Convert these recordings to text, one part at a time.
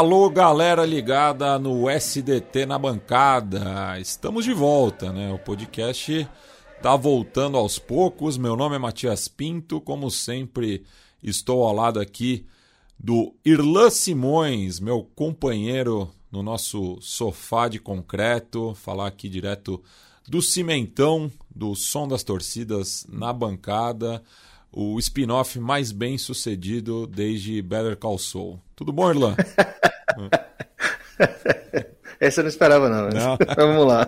Alô, galera ligada no SDT na bancada. Estamos de volta, né? O podcast tá voltando aos poucos. Meu nome é Matias Pinto, como sempre, estou ao lado aqui do Irlan Simões, meu companheiro no nosso sofá de concreto, falar aqui direto do Cimentão, do Som das Torcidas na bancada o spin-off mais bem sucedido desde Better Call Saul. Tudo bom, Irlan? Essa eu não esperava, não. não. Vamos lá.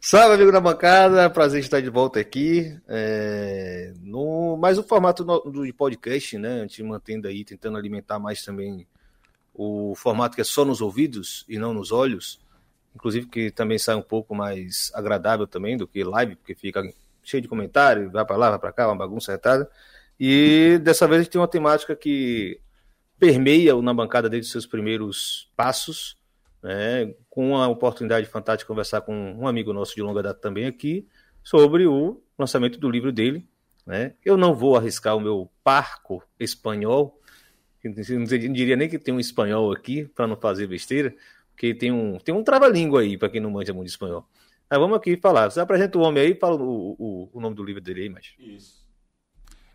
Salve, amigo da bancada. Prazer estar de volta aqui. É... No... Mais o formato do podcast, né? A gente mantendo aí, tentando alimentar mais também o formato que é só nos ouvidos e não nos olhos. Inclusive que também sai um pouco mais agradável também do que live, porque fica cheio de comentário, vai para lá, vai para cá, uma bagunça retada. E dessa vez a gente tem uma temática que permeia o Na Bancada desde seus primeiros passos, né, com a oportunidade fantástica de conversar com um amigo nosso de longa data também aqui, sobre o lançamento do livro dele. Né. Eu não vou arriscar o meu parco espanhol, não diria nem que tem um espanhol aqui, para não fazer besteira, porque tem um, tem um trava-língua aí, para quem não manja muito espanhol. Mas vamos aqui falar. Você apresenta o homem aí, fala o, o, o nome do livro dele aí, mas. Isso.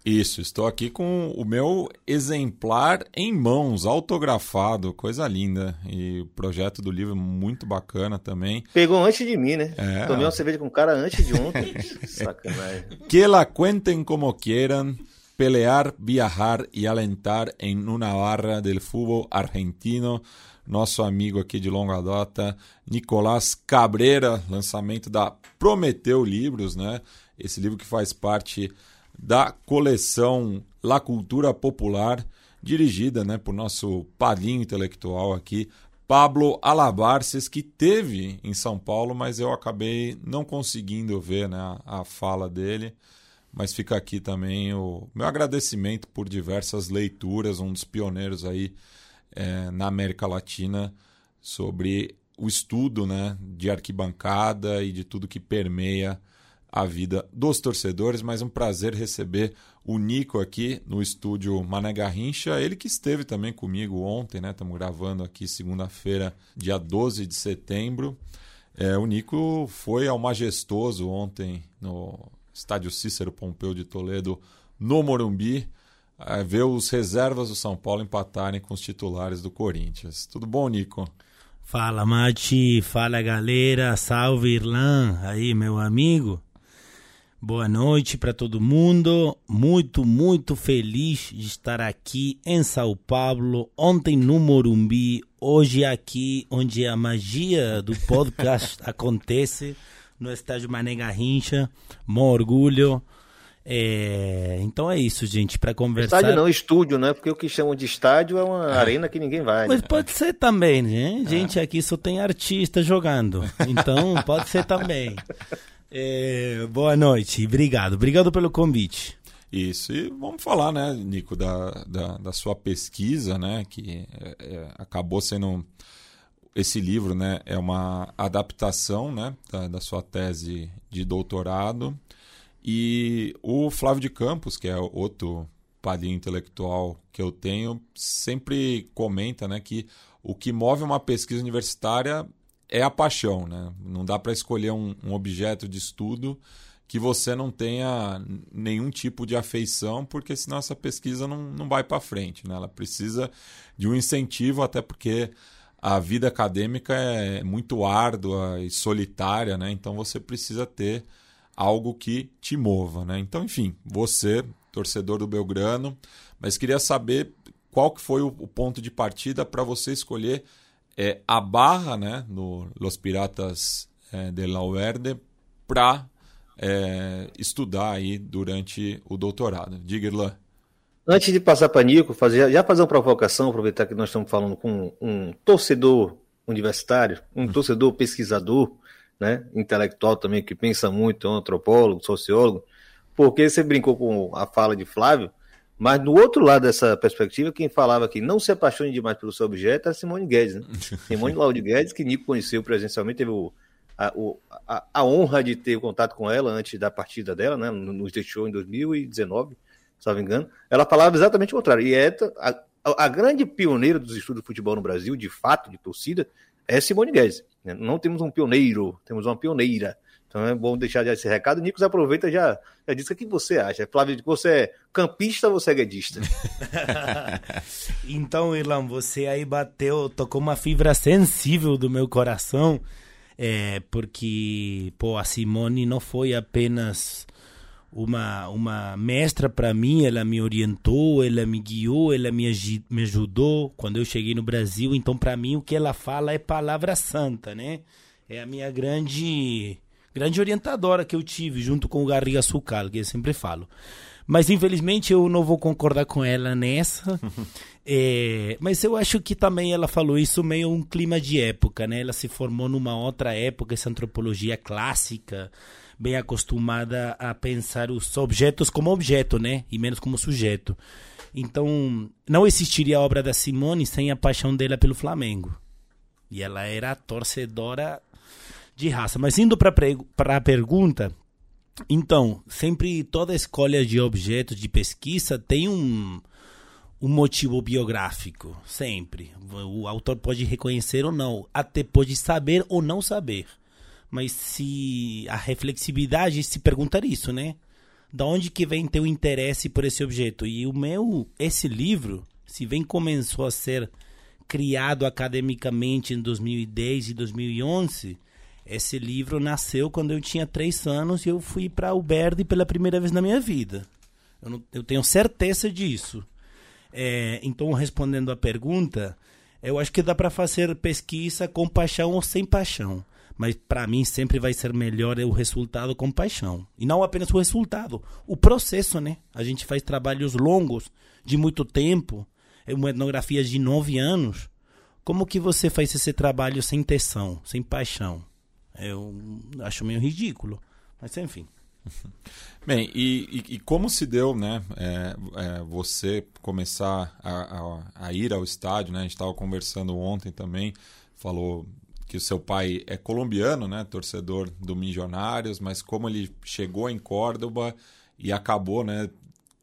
Isso, estou aqui com o meu exemplar em mãos, autografado, coisa linda. E o projeto do livro muito bacana também. Pegou antes de mim, né? É. Tomei uma cerveja com o cara antes de ontem. Sacanagem. Que la cuenten como quieran. Pelear, viajar e alentar em uma barra del fútbol argentino. Nosso amigo aqui de longa data, Nicolás Cabreira, lançamento da Prometeu Livros, né? Esse livro que faz parte da coleção La Cultura Popular, dirigida né, por nosso padrinho intelectual aqui, Pablo Alabarces, que teve em São Paulo, mas eu acabei não conseguindo ver né, a, fala dele. Mas fica aqui também o meu agradecimento por diversas leituras, um dos pioneiros aí é, na América Latina sobre o estudo né, de arquibancada e de tudo que permeia a vida dos torcedores, mas um prazer receber o Nico aqui no estúdio Mané Garrincha, ele que esteve também comigo ontem, né? Estamos gravando aqui segunda-feira, dia 12 de setembro. É, o Nico foi ao majestoso ontem no estádio Cícero Pompeu de Toledo, no Morumbi, é, ver os reservas do São Paulo empatarem com os titulares do Corinthians. Tudo bom, Nico? Fala, Mati. Fala, galera. Salve, Irlan. Aí, meu amigo. Boa noite para todo mundo. Muito, muito feliz de estar aqui em São Paulo. Ontem no Morumbi, hoje aqui, onde a magia do podcast acontece, no estádio Mané Garrincha. Mó orgulho. É... Então é isso, gente, para conversar. Estádio não, estúdio, né? Porque o que chamam de estádio é uma é. arena que ninguém vai. Mas né? pode ser também, né? Gente, é. aqui só tem artista jogando. Então pode ser também. É, boa noite, obrigado. Obrigado pelo convite. Isso, e vamos falar, né, Nico, da, da, da sua pesquisa, né, que é, é, acabou sendo. Esse livro, né, é uma adaptação, né, da, da sua tese de doutorado. E o Flávio de Campos, que é outro padrinho intelectual que eu tenho, sempre comenta, né, que o que move uma pesquisa universitária é a paixão, né? Não dá para escolher um, um, objeto de estudo que você não tenha nenhum tipo de afeição, porque senão essa pesquisa não, não vai para frente, né? Ela precisa de um incentivo, até porque a vida acadêmica é muito árdua e solitária, né? Então você precisa ter algo que te mova, né? Então, enfim, você, torcedor do Belgrano, mas queria saber qual que foi o, o ponto de partida para você escolher é, a barra, né, no Los Piratas é, de La Verde, para é, estudar aí durante o doutorado. Diga, Irlan. Antes de passar para Nico, fazer, já fazer uma provocação, aproveitar que nós estamos falando com um torcedor universitário, um torcedor pesquisador, né, intelectual também, que pensa muito, é um antropólogo, sociólogo, porque você brincou com a fala de Flávio, mas no outro lado dessa perspectiva, quem falava que não se apaixone demais pelo seu objeto era Simone Guedes, né? Simone Laude Guedes, que Nico conheceu presencialmente, teve o, a, o, a, a, honra de ter contato com ela antes da partida dela, né? Nos deixou em 2019 se não me engano, ela falava exatamente o contrário. E é a, a, grande pioneira dos estudos de futebol no Brasil, de fato, de torcida, é Simone Guedes. Né? Não temos um pioneiro, temos uma pioneira. Então é bom deixar já esse recado. Nicos aproveita já, já diz o que você acha. Flávio, você é campista ou você é guedista? então, Irlão, você aí bateu, tocou uma fibra sensível do meu coração, é, porque pô, a Simone não foi apenas uma, uma mestra para mim, ela me orientou, ela me guiou, ela me, me ajudou quando eu cheguei no Brasil. Então, para mim, o que ela fala é palavra santa, né? É a minha grande grande orientadora que eu tive, junto com o Garriga Sucal, que eu sempre falo. Mas, infelizmente, eu não vou concordar com ela nessa. é, mas eu acho que também ela falou isso meio um clima de época, né? Ela se formou numa outra época, essa antropologia clássica bem acostumada a pensar os objetos como objeto, né? E menos como sujeito. Então, não existiria a obra da Simone sem a paixão dela pelo Flamengo. E ela era torcedora de raça. Mas indo para a pergunta, então, sempre toda escolha de objeto de pesquisa tem um, um motivo biográfico, sempre. O autor pode reconhecer ou não, até pode saber ou não saber mas se a reflexividade se perguntar isso, né? Da onde que vem teu interesse por esse objeto? E o meu, esse livro, se vem começou a ser criado academicamente em 2010 e 2011, esse livro nasceu quando eu tinha três anos e eu fui para o Alberdi pela primeira vez na minha vida. Eu, não, eu tenho certeza disso. É, então, respondendo à pergunta, eu acho que dá para fazer pesquisa com paixão ou sem paixão mas para mim sempre vai ser melhor o resultado com paixão. E não apenas o resultado, o processo, né? A gente faz trabalhos longos, de muito tempo, é uma etnografia de nove anos. Como que você faz esse trabalho sem tensão, sem paixão? Eu acho meio ridículo, mas enfim. Bem, e, e, e, como se deu, né, é, é, você começar a, a, a, ir ao estádio, né? A gente estava conversando ontem também, falou que o seu pai é colombiano, né, torcedor do Milionários, mas como ele chegou em Córdoba e acabou, né,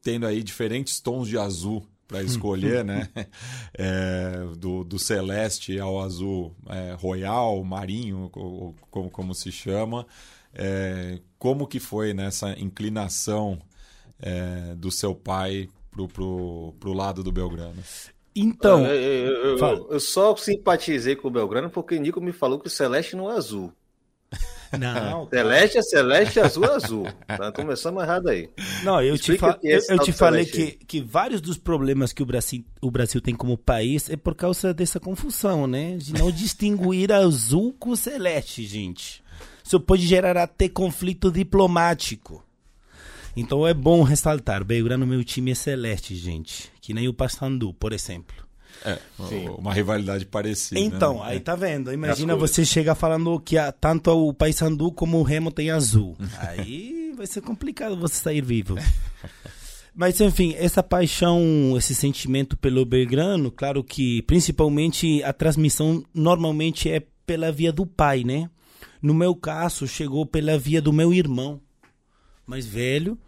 tendo aí diferentes tons de azul para escolher, né, é, do, do celeste ao azul é, royal, marinho, como, como se chama, é, como que foi nessa né, inclinação é, do seu pai pro, pro, pro lado do Belgrano? Então. Eu, eu, eu, eu, só simpatizei com o Belgrano porque Nico me falou que o Celeste não é azul. Não. celeste é celeste, azul é azul. Tá começando errado aí. Não, eu te, fa é eu, te falei que, que vários dos problemas que o Brasil, o Brasil tem como país é por causa dessa confusão, né? De não distinguir azul com celeste, gente. Isso pode gerar até conflito diplomático. Então é bom ressaltar, Belgrano, meu time é celeste, gente. Que nem o Paysandu, por exemplo. É, Sim. uma rivalidade parecida. Então, né? aí tá vendo. Imagina você chega falando que a, tanto o Paysandu como o Remo tem azul. aí vai ser complicado você sair vivo. Mas enfim, essa paixão, esse sentimento pelo Belgrano, claro que principalmente a transmissão normalmente é pela via do pai, né? No meu caso, chegou pela via do meu irmão mais velho,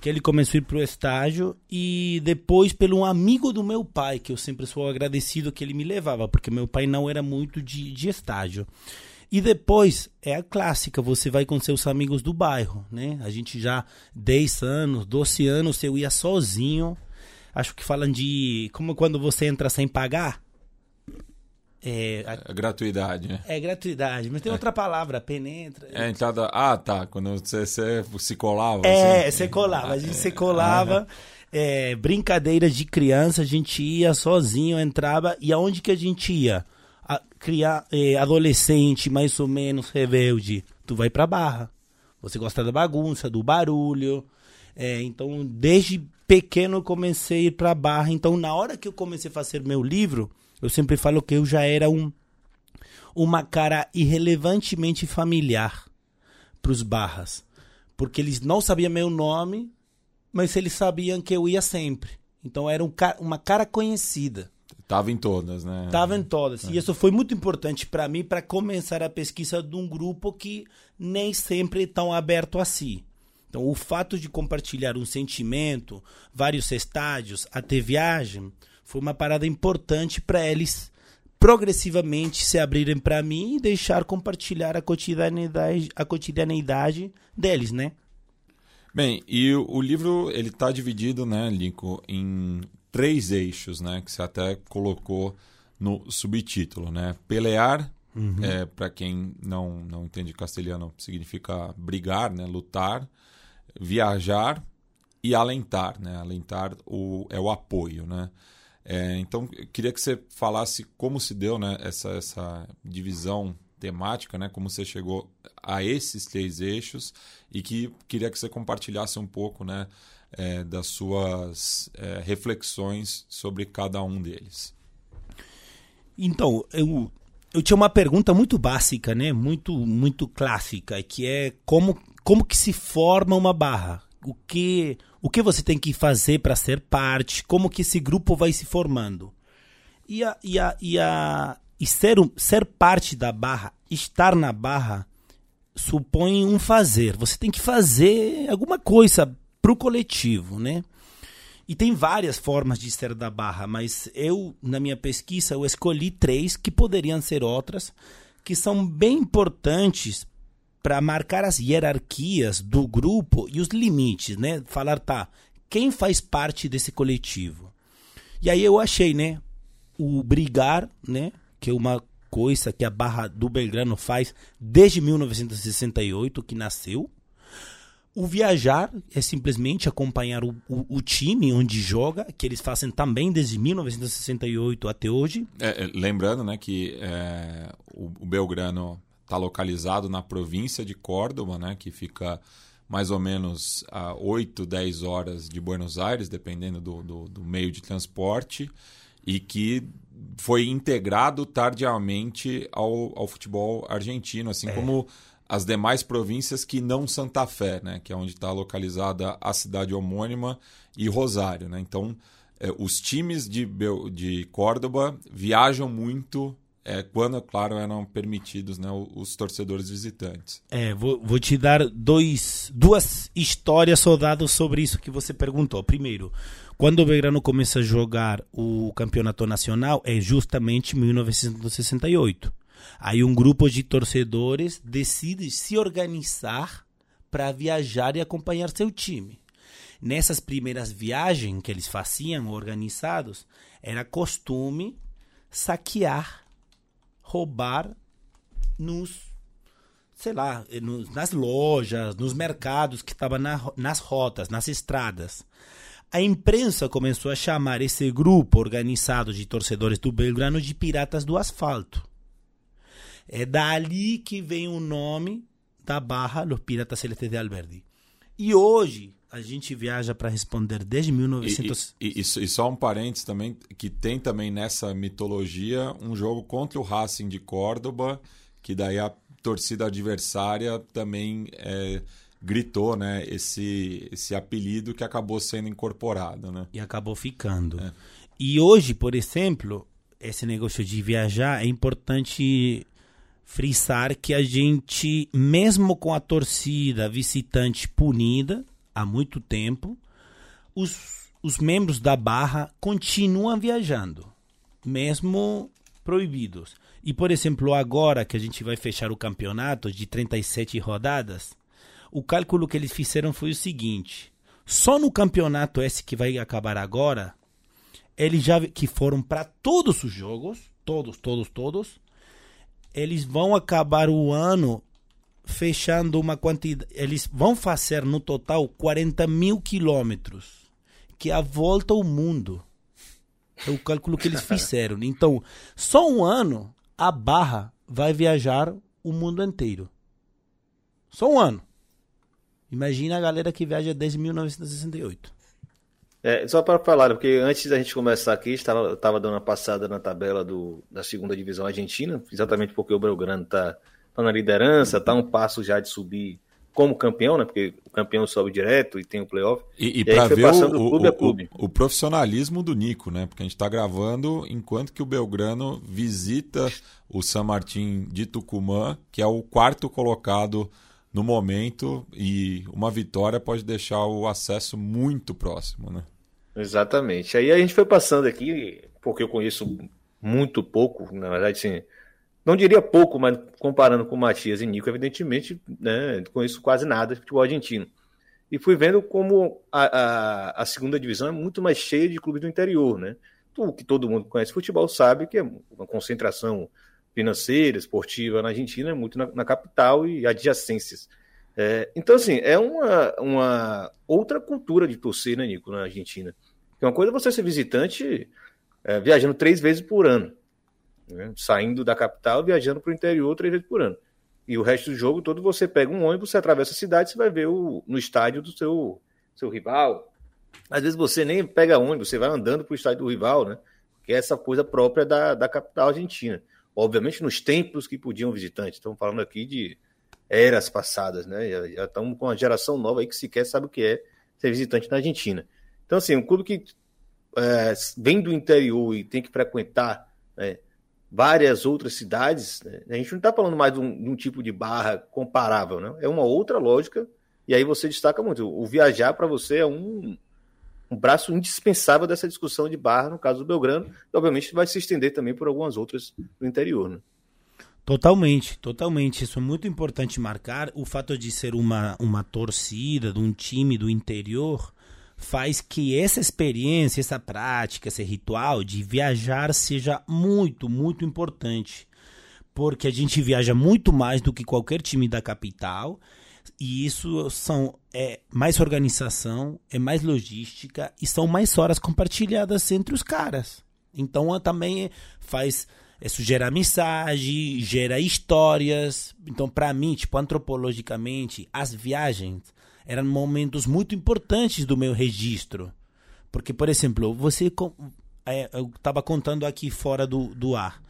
que ele começou a ir pro estágio e depois pelo um amigo do meu pai, que eu sempre sou agradecido que ele me levava, porque meu pai não era muito de, de estágio. E depois é a clássica, você vai com seus amigos do bairro, né? A gente já 10 anos, 12 anos, eu ia sozinho. Acho que falam de como quando você entra sem pagar. É, a... gratuidade, né? É gratuidade, mas tem é. outra palavra, penetra. É, entrada. Ah, tá. Quando você, você se colava. É, assim. você colava. A gente se colava. É, brincadeiras de criança, a gente ia sozinho, entrava. E aonde que a gente ia? A, criar é, adolescente, mais ou menos rebelde. Tu vai pra barra. Você gosta da bagunça, do barulho. É, então, desde pequeno eu comecei a ir pra barra. Então, na hora que eu comecei a fazer meu livro eu sempre falo que eu já era um uma cara irrelevantemente familiar para os barras, porque eles não sabiam meu nome, mas eles sabiam que eu ia sempre. Então era um, uma cara conhecida. Tava em todas, né? Tava em todas. É. E isso foi muito importante para mim para começar a pesquisa de um grupo que nem sempre é tão aberto a si. Então, o fato de compartilhar um sentimento, vários estádios, até viagem, foi uma parada importante para eles progressivamente se abrirem para mim e deixar compartilhar a cotidianidade, a cotidianeidade deles, né? Bem, e o livro ele está dividido, né, Lincoln, em três eixos, né, que você até colocou no subtítulo, né? Pelear, uhum. é, para quem não não entende castelhano, significa brigar, né, lutar, viajar e alentar, né? Alentar o, é o apoio, né? É, então, queria que você falasse como se deu né, essa, essa divisão temática, né, como você chegou a esses três eixos e que queria que você compartilhasse um pouco né, é, das suas é, reflexões sobre cada um deles. Então, eu, eu tinha uma pergunta muito básica, né, muito, muito clássica, que é como, como que se forma uma barra? O que o que você tem que fazer para ser parte, como que esse grupo vai se formando. E, a, e, a, e, a, e ser, ser parte da barra, estar na barra, supõe um fazer. Você tem que fazer alguma coisa para o coletivo, né? E tem várias formas de ser da barra, mas eu, na minha pesquisa, eu escolhi três que poderiam ser outras, que são bem importantes para marcar as hierarquias do grupo e os limites, né? Falar, tá, quem faz parte desse coletivo? E aí eu achei, né, o brigar, né, que é uma coisa que a Barra do Belgrano faz desde 1968, que nasceu. O viajar é simplesmente acompanhar o, o, o, time onde joga, que eles fazem também desde 1968 até hoje. É, é, lembrando né, que é, o, o Belgrano está localizado na província de Córdoba, né, que fica mais ou menos a 8, 10 horas de Buenos Aires, dependendo do, do, do meio de transporte, e que foi integrado tardiamente ao, ao futebol argentino, assim é. como as demais províncias que não Santa Fé, né, que é onde está localizada a cidade homônima e Rosário. Né? Então, é, os times de, de Córdoba viajam muito é, quando, claro, eram permitidos né, os torcedores visitantes. É, vou, vou te dar dois, duas histórias soldados sobre isso que você perguntou. Primeiro, quando o Belgrano começa a jogar o campeonato nacional é justamente 1968. Aí um grupo de torcedores decide se organizar para viajar e acompanhar seu time. Nessas primeiras viagens que eles faziam organizados, era costume saquear roubar nos sei lá, nos, nas lojas, nos mercados que estavam na, nas rotas, nas estradas. A imprensa começou a chamar esse grupo organizado de torcedores do Belgrano de piratas do asfalto. É dali que vem o nome da barra Los Piratas Celestes de Alberdi. E hoje, a gente viaja para responder desde 1900. E, e, e, e, só um parênteses também, que tem também nessa mitologia um jogo contra o Racing de Córdoba, que daí a torcida adversária também é, gritou né, esse, esse apelido que acabou sendo incorporado. Né? E acabou ficando. É. E hoje, por exemplo, esse negócio de viajar é importante frisar que a gente, mesmo com a torcida visitante punida, há muito tempo, os, os membros da Barra continuam viajando, mesmo proibidos. E, por exemplo, agora que a gente vai fechar o campeonato de 37 rodadas, o cálculo que eles fizeram foi o seguinte: só no campeonato esse que vai acabar agora, eles já que foram para todos os jogos, todos, todos, todos, eles vão acabar o ano fechando uma quantidade. Eles vão fazer no total 40 mil quilômetros, que é a volta ao mundo. É o cálculo que eles fizeram. Então, só um ano, a Barra vai viajar o mundo inteiro. Só um ano. Imagina a galera que viaja desde 1968. É, só para falar, porque antes da gente começar aqui, estava, estava dando uma passada na tabela do, da segunda divisão argentina, exatamente porque o Belgrano está tá na liderança, está um passo já de subir como campeão, né? Porque o campeão sobe direto e tem o playoff. E, e, e para ver o, clube o, clube. O, profissionalismo do Nico, né? Porque a gente está gravando enquanto que o Belgrano visita o San Martín de Tucumã, que é o quarto colocado no momento, e uma vitória pode deixar o acesso muito próximo, né? Exatamente. Aí a gente foi passando aqui, porque eu conheço muito pouco, na verdade, sim não diria pouco, mas comparando com Matias e Nico, evidentemente, né, conheço quase nada de futebol argentino. E fui vendo como a, a, a, segunda divisão é muito mais cheia de clubes do interior, né? O que todo mundo conhece futebol sabe que é uma concentração financeira, esportiva na Argentina é muito na, na capital e adjacências. É, então, assim, é uma, uma outra cultura de torcer, né, Nico, na Argentina. É uma coisa é você ser visitante é, viajando três vezes por ano né? saindo da capital, viajando para o interior três vezes por ano. E o resto do jogo todo você pega um ônibus, você atravessa a cidade, você vai ver o, no estádio do seu, seu rival. Às vezes você nem pega ônibus, você vai andando para o estádio do rival, né? Que é essa coisa própria da, da capital argentina. Obviamente nos templos que podiam visitantes. Estamos falando aqui de eras passadas, né? Já, já estamos com uma geração nova aí que sequer sabe o que é ser visitante na Argentina. Então, assim, um clube que é, vem do interior e tem que frequentar né, várias outras cidades, né? a gente não está falando mais de um, de um, tipo de barra comparável, né? é uma outra lógica, e aí você destaca muito. O viajar para você é um, um braço indispensável dessa discussão de barra, no caso do Belgrano, e obviamente vai se estender também por algumas outras do interior. Né? Totalmente, totalmente. Isso é muito importante marcar. O fato de ser uma, uma torcida de um time do interior faz que essa experiência, essa prática, esse ritual de viajar seja muito, muito importante. Porque a gente viaja muito mais do que qualquer time da capital. E isso são é mais organização, é mais logística e são mais horas compartilhadas entre os caras. Então também faz isso gera amizade, gera histórias. Então para mim, tipo antropologicamente, as viagens eram momentos muito importantes do meu registro. Porque, por exemplo, você. É, eu estava contando aqui fora do, do ar.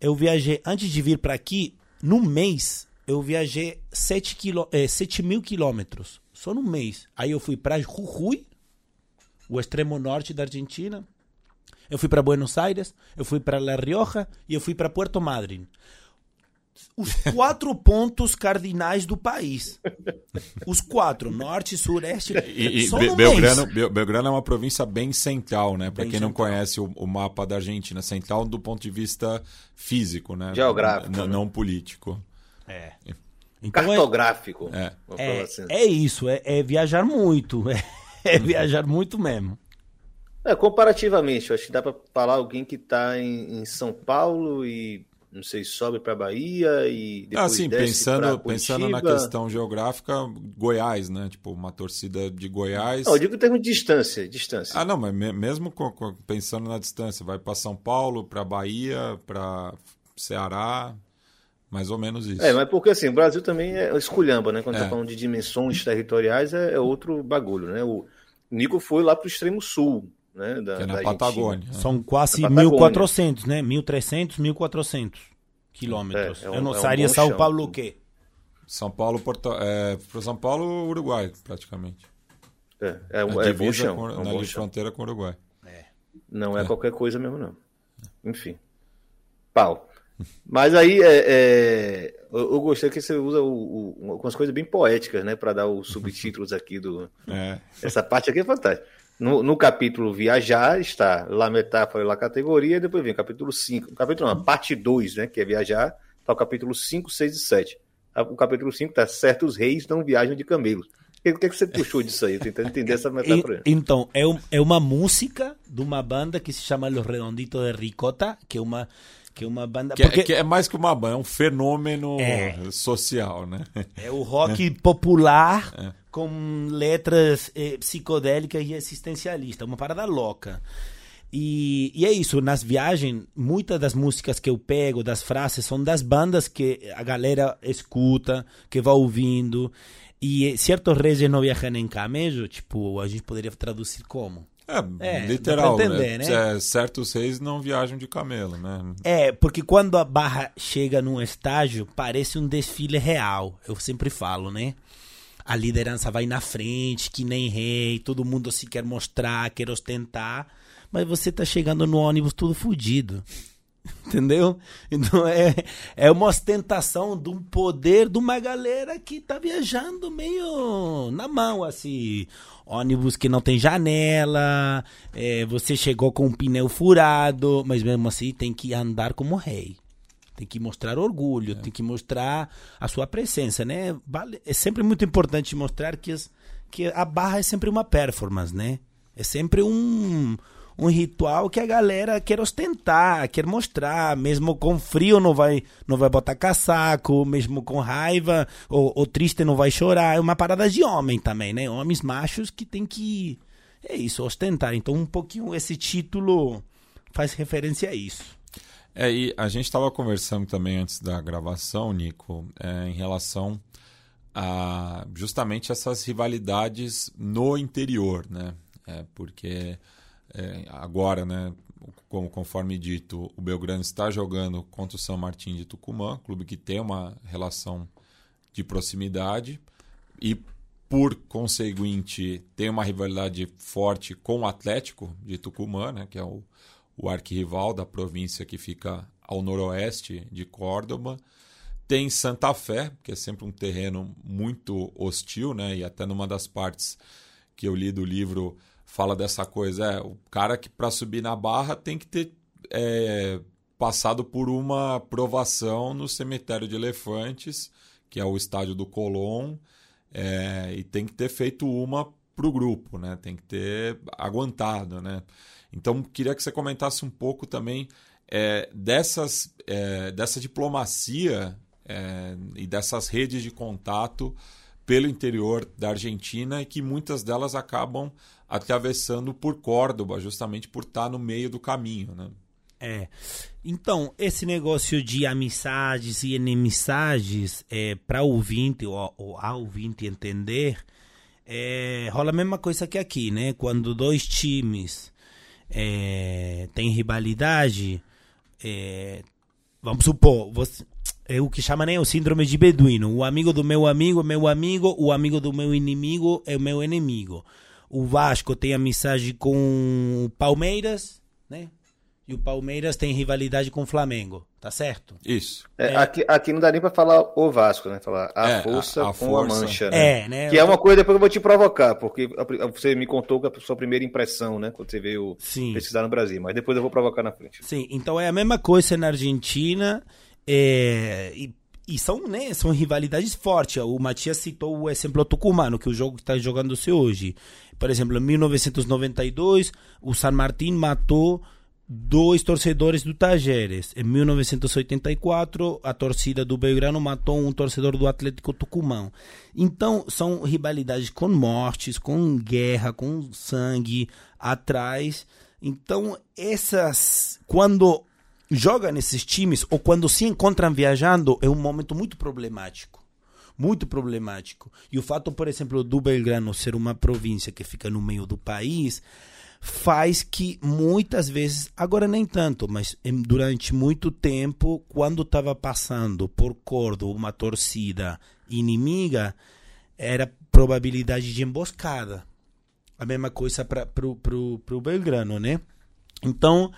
Eu viajei, antes de vir para aqui, no mês, eu viajei 7, quilô, é, 7 mil quilômetros. Só no mês. Aí eu fui para Jujuy, o extremo norte da Argentina. Eu fui para Buenos Aires, eu fui para La Rioja e eu fui para Puerto Madryn os quatro pontos cardinais do país. Os quatro, norte, sureste. E, e Be Belgrano, Be Belgrano é uma província bem central, né? Para quem central. não conhece o, o, mapa da Argentina, central do ponto de vista físico, né? Geográfico. N né? Não político. É. Então é- Cartográfico. É, é, assim. é isso, é, é, viajar muito. É, é viajar muito mesmo. É, comparativamente, eu acho que dá para falar alguém que está em, em São Paulo e não sei, sobe para Bahia e depois ah, sim, pensando, pensando na questão geográfica, Goiás, né? Tipo, uma torcida de Goiás. Não, eu digo em termos de distância, distância. Ah, não, mas mesmo pensando na distância, vai para São Paulo, para Bahia, para Ceará, mais ou menos isso. É, mas porque assim, o Brasil também é esculhamba, né? Quando é. tá falando de dimensões territoriais, é, é outro bagulho, né? O Nico foi lá para o extremo sul, né? Da, que é na Patagônia. Né? São quase 1.400, né? 1.300, 1.400 quilômetros. É, é um, Eu não é sairia um São Paulo o quê? São Paulo, Porto, é, São Paulo, Uruguai, praticamente. É, é, um, é bom chão. Com, é um na fronteira com o Uruguai. É. Não é, é, qualquer coisa mesmo, não. Enfim. Pau. Mas aí é, é, eu, eu, gostei que você usa o, o, algumas coisas bem poéticas, né, para dar os subtítulos aqui do. É. Essa parte aqui é fantástica. No, no, capítulo Viajar está lá metáfora lá categoria, depois vem o capítulo 5. O capítulo não, parte 2, né, que é Viajar, está o capítulo 5, 6 e 7. O capítulo 5 está Certos reis não viajam de camelos. que, que, que você puxou disso aí? Tentando entender essa metáfora. Então, é, um, é uma música de uma banda que se chama Los Redonditos de Ricota, que é uma que é uma banda. Que, é, porque... é, que é mais que uma banda, é um fenômeno é. social, né? É o rock popular é. com letras eh, psicodélicas e existencialistas, uma parada louca. E, e, é isso, nas viagens, muitas das músicas que eu pego, das frases, são das bandas que a galera escuta, que vai ouvindo. E certos reis não viajam em camejo, tipo, a gente poderia traduzir como? É, é literal, entender, né? né? Certos reis não viajam de camelo, né? É, porque quando a barra chega num estágio, parece um desfile real. Eu sempre falo, né? A liderança vai na frente, que nem rei, todo mundo se quer mostrar, quer ostentar, mas você tá chegando no ônibus tudo fodido. Entendeu? Então é, é uma ostentação de um poder de uma galera que tá viajando meio na mão, assim. Ônibus que não tem janela, é, você chegou com um pneu furado, mas mesmo assim tem que andar como rei. Tem que mostrar orgulho, é. tem que mostrar a sua presença, né? Vale, é sempre muito importante mostrar que, as, que a barra é sempre uma performance, né? É sempre um um ritual que a galera quer ostentar, quer mostrar, mesmo com frio não vai não vai botar casaco, mesmo com raiva ou, ou triste não vai chorar. É uma parada de homem também, né? Homens machos que tem que é isso, ostentar. Então um pouquinho esse título faz referência a isso. É, e a gente estava conversando também antes da gravação, Nico, é, em relação a justamente essas rivalidades no interior, né? É, porque é, agora, né, como, conforme dito, o Belgrano está jogando contra o São Martin de Tucumã, clube que tem uma relação de proximidade e, por conseguinte, tem uma rivalidade forte com o Atlético de Tucumã, né, que é o, o arquirrival da província que fica ao noroeste de Córdoba. Tem Santa Fé, que é sempre um terreno muito hostil, né, e até numa das partes que eu li do livro fala dessa coisa. É, o cara que para subir na barra tem que ter é, passado por uma provação no cemitério de elefantes, que é o estádio do Colón, é, e tem que ter feito uma para o grupo, né? Tem que ter aguentado, né? Então queria que você comentasse um pouco também é, dessas, é, dessa diplomacia é, e dessas redes de contato pelo interior da Argentina e que muitas delas acabam atravessando por Córdoba, justamente por estar no meio do caminho, né? É. Então, esse negócio de amizades e inimizades, é, para o ouvinte ou, ou a ouvinte entender, é, rola a mesma coisa que aqui, né? Quando dois times é, têm rivalidade, é, vamos supor, você, é o que chama né, o síndrome de beduíno. O amigo do meu amigo é meu amigo, o amigo do meu inimigo é o meu inimigo. O Vasco tem amizade com o Palmeiras, né? E o Palmeiras tem rivalidade com o Flamengo, tá certo? Isso. É, é. Aqui, aqui não dá nem pra falar o Vasco, né? Falar a é, força a, a com força. a mancha, né? É, né? Que é uma coisa depois eu vou te provocar, porque você me contou que a sua primeira impressão, né? Quando você veio Sim. pesquisar no Brasil, mas depois eu vou provocar na frente. Sim, então é a mesma coisa na Argentina é, e, e, são, né, são rivalidades fortes. O Matias citou o exemplo tucumano, que é o jogo que está jogando-se hoje. Por exemplo, em 1992, o San Martín matou dois torcedores do Tajeres. Em 1984, a torcida do Belgrano matou um torcedor do Atlético Tucumã. Então, são rivalidades com mortes, com guerra, com sangue atrás. Então, essas. Quando joga nesses times ou quando se encontram viajando é um momento muito problemático. Muito problemático. E o fato, por exemplo, do Belgrano ser uma província que fica no meio do país faz que muitas vezes, agora nem tanto, mas durante muito tempo, quando estava passando por Cordo uma torcida inimiga, era probabilidade de emboscada. A mesma coisa para o Belgrano, né? Então,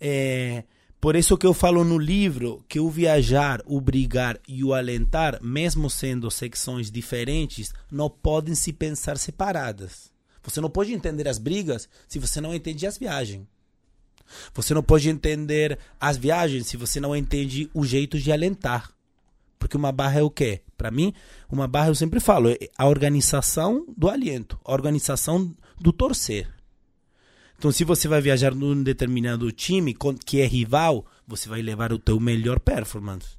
é, por isso que eu falo no livro que o viajar, o brigar e o alentar, mesmo sendo secções diferentes, não podem se pensar separadas. Você não pode entender as brigas se você não entende as viagens. Você não pode entender as viagens se você não entende o jeito de alentar. Porque uma barra é o quê? Para mim, uma barra eu sempre falo, é a organização do aliento, a organização do torcer. Então, se você vai viajar num determinado time que é rival, você vai levar o teu melhor performance.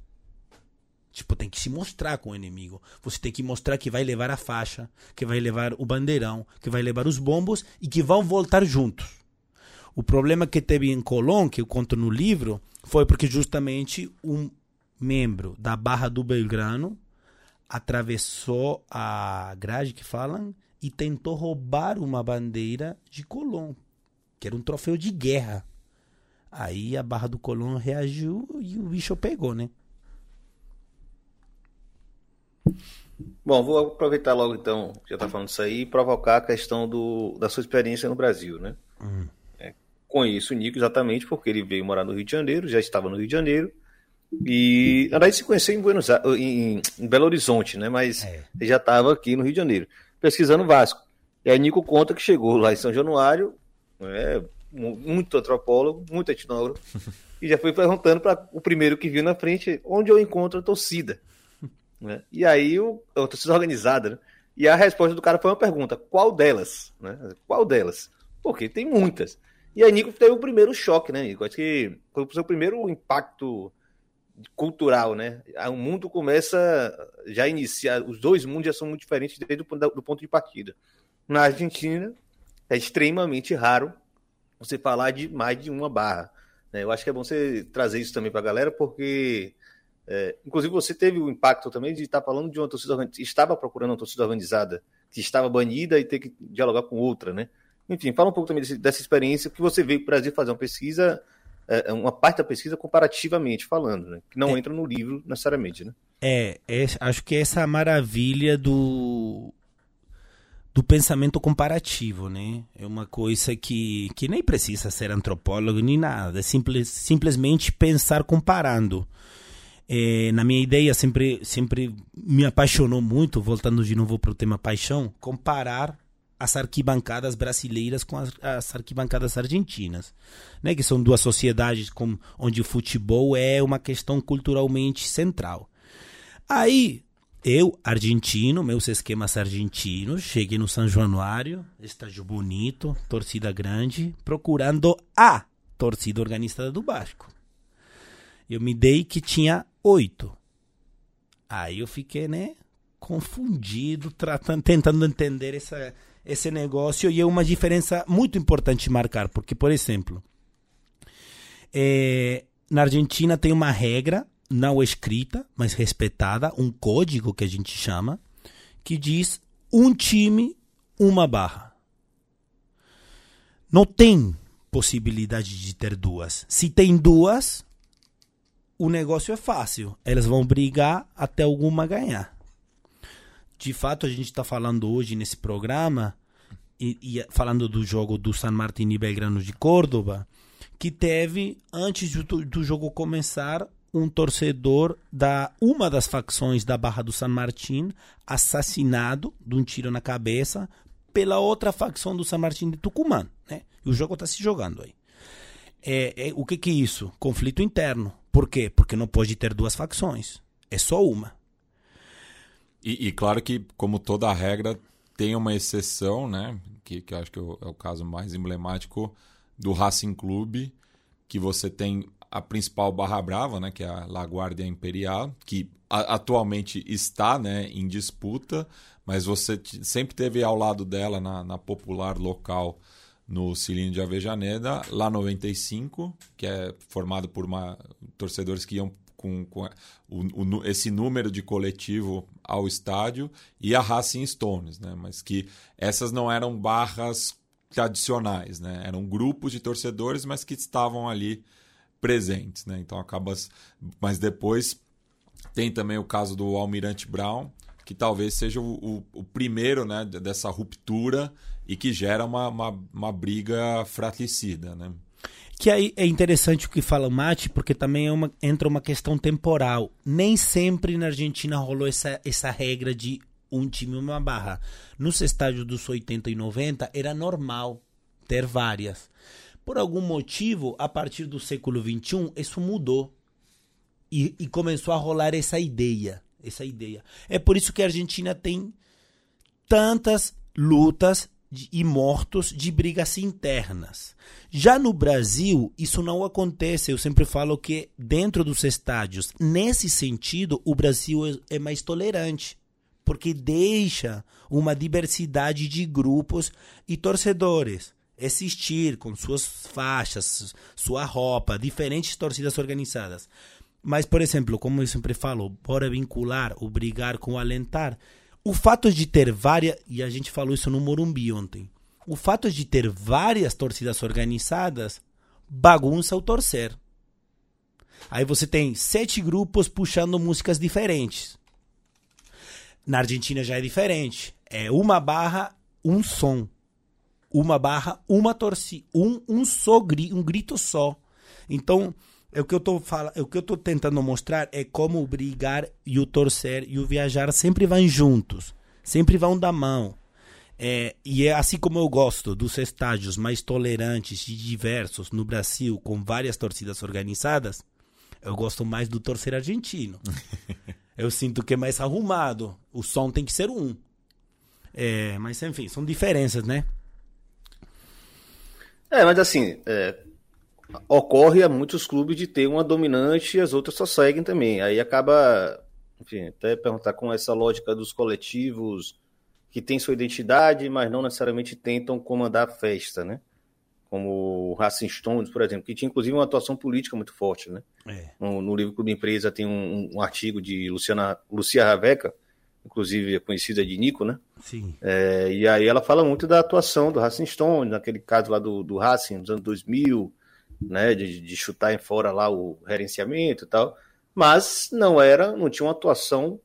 Tipo, tem que se mostrar com o inimigo. Você tem que mostrar que vai levar a faixa, que vai levar o bandeirão, que vai levar os bombos e que vão voltar juntos. O problema que teve em Colón, que eu conto no livro, foi porque justamente um membro da Barra do Belgrano atravessou a grade que falam e tentou roubar uma bandeira de Colón que era um troféu de guerra. Aí a Barra do Colón reagiu e o bicho pegou, né? Bom, vou aproveitar logo então, já está falando isso aí, e provocar a questão do, da sua experiência no Brasil, né? Hum. É, conheço o Nico exatamente porque ele veio morar no Rio de Janeiro, já estava no Rio de Janeiro, e na verdade se conheceu em, Buenos Aires, em, em Belo Horizonte, né? Mas é. ele já estava aqui no Rio de Janeiro, pesquisando Vasco. E aí Nico conta que chegou lá em São Januário, é, muito antropólogo, muito etnógrafo, e já foi perguntando para o primeiro que viu na frente onde eu encontro a torcida. Né? E aí o, a torcida organizada, né? E a resposta do cara foi uma pergunta: qual delas? Né? Qual delas? Porque tem muitas. E aí Nico teve o primeiro choque, né, Nico? Acho que foi o seu primeiro impacto cultural, né? O mundo começa já a iniciar, os dois mundos já são muito diferentes desde o do ponto de partida. Na Argentina, é extremamente raro você falar de mais de uma barra. Né? Eu acho que é bom você trazer isso também para a galera, porque, é, inclusive, você teve o impacto também de estar falando de uma torcida estava procurando uma torcida organizada que estava banida e ter que dialogar com outra, né? Enfim, fala um pouco também desse, dessa experiência que você veio para o Brasil fazer uma pesquisa, é, uma parte da pesquisa comparativamente falando, né? Que não é, entra no livro necessariamente, né? É, é, acho que essa maravilha do do pensamento comparativo, né? É uma coisa que, que nem precisa ser antropólogo nem nada, é simples, simplesmente pensar comparando. É, na minha ideia sempre sempre me apaixonou muito, voltando de novo para o tema paixão, comparar as arquibancadas brasileiras com as, as, arquibancadas argentinas, né? Que são duas sociedades com, onde o futebol é uma questão culturalmente central. Aí eu, argentino, meus esquemas argentinos, cheguei no São Januário, estádio bonito, torcida grande, procurando a torcida organizada do Vasco. Eu me dei que tinha oito. Aí eu fiquei, né, confundido, tratando, tentando entender essa, esse negócio. E é uma diferença muito importante marcar, porque, por exemplo, é, na Argentina tem uma regra não escrita, mas respeitada, um código que a gente chama, que diz um time, uma barra. Não tem possibilidade de ter duas. Se tem duas, o negócio é fácil. Elas vão brigar até alguma ganhar. De fato, a gente está falando hoje nesse programa, e, e, falando do jogo do San Martín e Belgrano de Córdoba, que teve, antes do, do jogo começar, um torcedor da uma das facções da Barra do San Martín assassinado de um tiro na cabeça pela outra facção do San Martín de Tucumã. Né? E o jogo está se jogando aí. É, é, o que, que é isso? Conflito interno. Por quê? Porque não pode ter duas facções. É só uma. E, e claro que, como toda regra, tem uma exceção, né? Que, que acho que é o, é o caso mais emblemático do Racing Clube, que você tem a principal Barra Brava, né, que é a Laguardia Imperial, que atualmente está né, em disputa, mas você sempre teve ao lado dela na, na popular local no Cilindro de Avejaneda, lá 95, que é formado por uma, torcedores que iam com, com o, o, esse número de coletivo ao estádio, e a Racing Stones, né, mas que essas não eram barras tradicionais, né, eram grupos de torcedores, mas que estavam ali presentes, né? Então acaba. Mas depois tem também o caso do Almirante Brown, que talvez seja o, o, o primeiro né, dessa ruptura e que gera uma, uma, uma, briga fratricida, né? Que aí é interessante o que fala o Mate, porque também é uma, entra uma questão temporal. Nem sempre na Argentina rolou essa, essa regra de um time uma barra. Nos estádios dos 80 e 90 era normal ter várias. Por algum motivo, a partir do século XXI, isso mudou. E, e começou a rolar essa ideia. Essa ideia. É por isso que a Argentina tem tantas lutas de, e mortos de brigas internas. Já no Brasil, isso não acontece. Eu sempre falo que dentro dos estádios, nesse sentido, o Brasil é, é mais tolerante porque deixa uma diversidade de grupos e torcedores existir com suas faixas, sua roupa, diferentes torcidas organizadas. Mas, por exemplo, como eu sempre falo, bora vincular o brigar com alentar. O fato de ter várias, e a gente falou isso no Morumbi ontem, o fato de ter várias torcidas organizadas bagunça o torcer. Aí você tem sete grupos puxando músicas diferentes. Na Argentina já é diferente. É uma barra, um som. Uma barra, uma torcida. Um, um só um grito só. Então, é o que eu tô falando, é o que eu tô tentando mostrar é como o brigar e o torcer e o viajar sempre vão juntos, sempre vão da mão. É, e é assim como eu gosto dos estádios mais tolerantes e diversos no Brasil, com várias torcidas organizadas, eu gosto mais do torcer argentino. eu sinto que é mais arrumado. O som tem que ser um. É, mas enfim, são diferenças, né? É, mas assim, é, ocorre a muitos clubes de ter uma dominante e as outras só seguem também. Aí acaba, enfim, até perguntar com essa lógica dos coletivos que têm sua identidade, mas não necessariamente tentam comandar a festa, né? como o Racing Stones, por exemplo, que tinha inclusive uma atuação política muito forte, né? É. No, no, livro Clube Empresa tem um, um, artigo de Luciana, Lucia Raveca, inclusive conhecida de Nico, né? Sim. É, e aí ela fala muito da atuação do Racing Stones, naquele caso lá do, do Racing, nos anos 2000, né? De, de chutar em fora lá o gerenciamento e tal, mas não era, não tinha uma atuação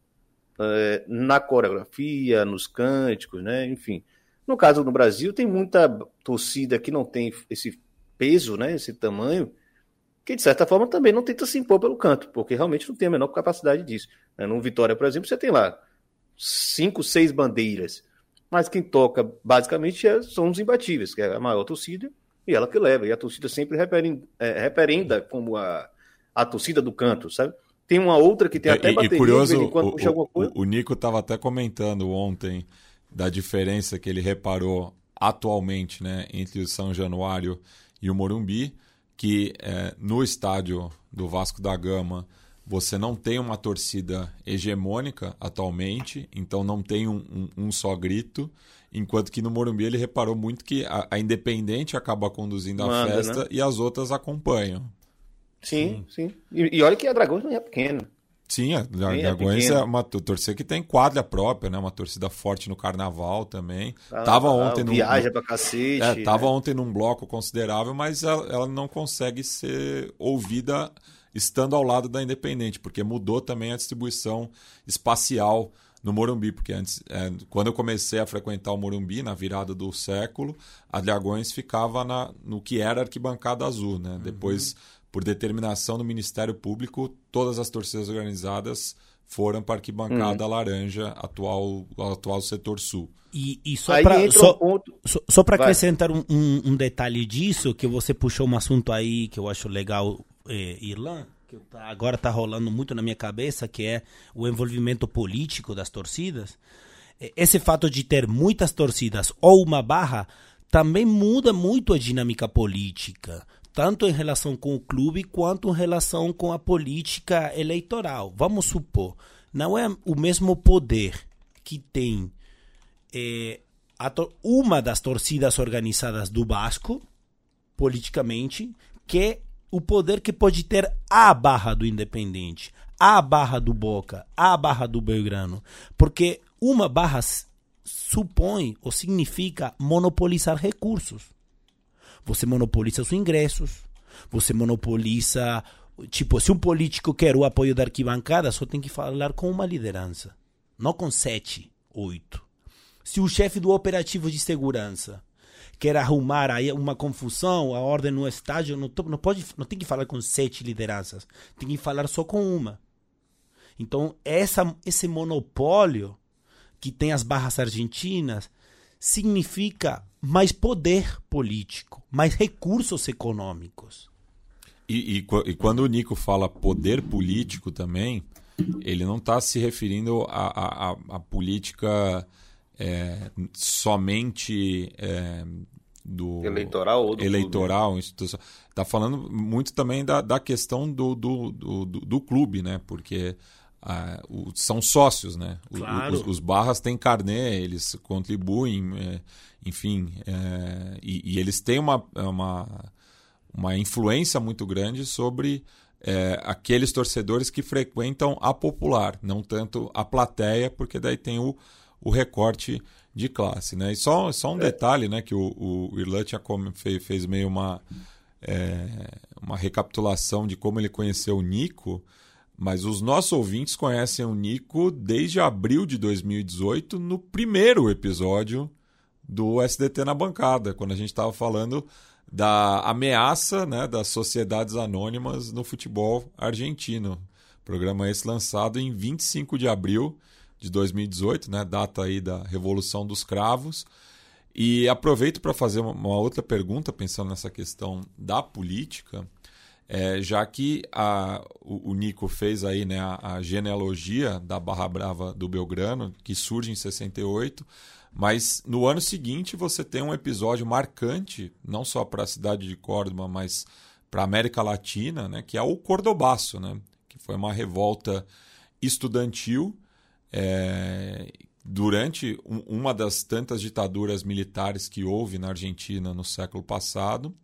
é, na coreografia, nos cânticos, né? Enfim, no caso do Brasil, tem muita torcida que não tem esse peso, né, esse tamanho, que de certa forma também não tenta se impor pelo canto, porque realmente não tem a menor capacidade disso. Né? No Vitória, por exemplo, você tem lá cinco, seis bandeiras, mas quem toca basicamente é, são os imbatíveis, que é a maior torcida e ela que leva. E a torcida sempre referenda, é, referenda como a, a torcida do canto, sabe? Tem uma outra que tem é, até e, bateria, e curioso, o, o, o Nico estava até comentando ontem da diferença que ele reparou atualmente né, entre o São Januário e o Morumbi, que é, no estádio do Vasco da Gama você não tem uma torcida hegemônica atualmente, então não tem um, um, um só grito, enquanto que no Morumbi ele reparou muito que a, a Independente acaba conduzindo a Manda, festa né? e as outras acompanham. Sim, sim. sim. E, e olha que a Dragões não é pequena. Sim, a Dragões é, é uma torcida que tem quadra própria, né? Uma torcida forte no carnaval também. Ah, tava ontem num, viaja pra cacete. É, tava né? ontem num bloco considerável, mas ela, ela, não consegue ser ouvida estando ao lado da Independente, porque mudou também a distribuição espacial no Morumbi, porque antes, é, quando eu comecei a frequentar o Morumbi, na virada do século, a Dragões ficava na, no que era arquibancada azul, né? Uhum. Depois por determinação do Ministério Público, todas as torcidas organizadas foram para a arquibancada uhum. laranja, atual, atual setor sul. E, e só para só, ponto... só, só acrescentar um, um, um, detalhe disso, que você puxou um assunto aí que eu acho legal, é, Irlan, que tá, agora está rolando muito na minha cabeça, que é o envolvimento político das torcidas. Esse fato de ter muitas torcidas ou uma barra também muda muito a dinâmica política tanto em relação com o clube quanto em relação com a política eleitoral. Vamos supor, não é o mesmo poder que tem é, uma das torcidas organizadas do Vasco, politicamente, que o poder que pode ter a barra do Independente, a barra do Boca, a barra do Belgrano. Porque uma barra supõe ou significa monopolizar recursos. Você monopoliza os ingressos, você monopoliza. Tipo, se um político quer o apoio da arquibancada, só tem que falar com uma liderança, não com sete, oito. Se o chefe do operativo de segurança quer arrumar aí uma confusão, a ordem no estádio, não, não, pode, não tem que falar com sete lideranças, tem que falar só com uma. Então, essa, esse monopólio que tem as barras argentinas significa mais poder político, mais recursos econômicos. E, e, e, quando o Nico fala poder político também, ele não está se referindo à, política é, somente é, do eleitoral ou do eleitoral está falando muito também da, da questão do, do, do, do clube né? Porque ah, o, são sócios né? Claro. os, os, barras têm carnê eles contribuem é, enfim é, e, e, eles têm uma, uma uma influência muito grande sobre é, aqueles torcedores que frequentam a popular, não tanto a plateia, porque daí tem o, o recorte de classe. Né? E só, só um é. detalhe né, que o, o Irlan tinha fez, fez meio uma, é, uma recapitulação de como ele conheceu o Nico, mas os nossos ouvintes conhecem o Nico desde abril de 2018, no primeiro episódio do SDT na bancada, quando a gente estava falando da ameaça né, das sociedades anônimas no futebol argentino. Programa esse lançado em 25 de abril de 2018, né, data aí da Revolução dos Cravos. E aproveito para fazer uma outra pergunta, pensando nessa questão da política, é, já que a, o, o, Nico fez aí né, a, a genealogia da Barra Brava do Belgrano, que surge em 68, mas no ano seguinte você tem um episódio marcante, não só para a cidade de Córdoba, mas para a América Latina, né, que é o Cordobaço, né, que foi uma revolta estudantil é, durante um, uma das tantas ditaduras militares que houve na Argentina no século passado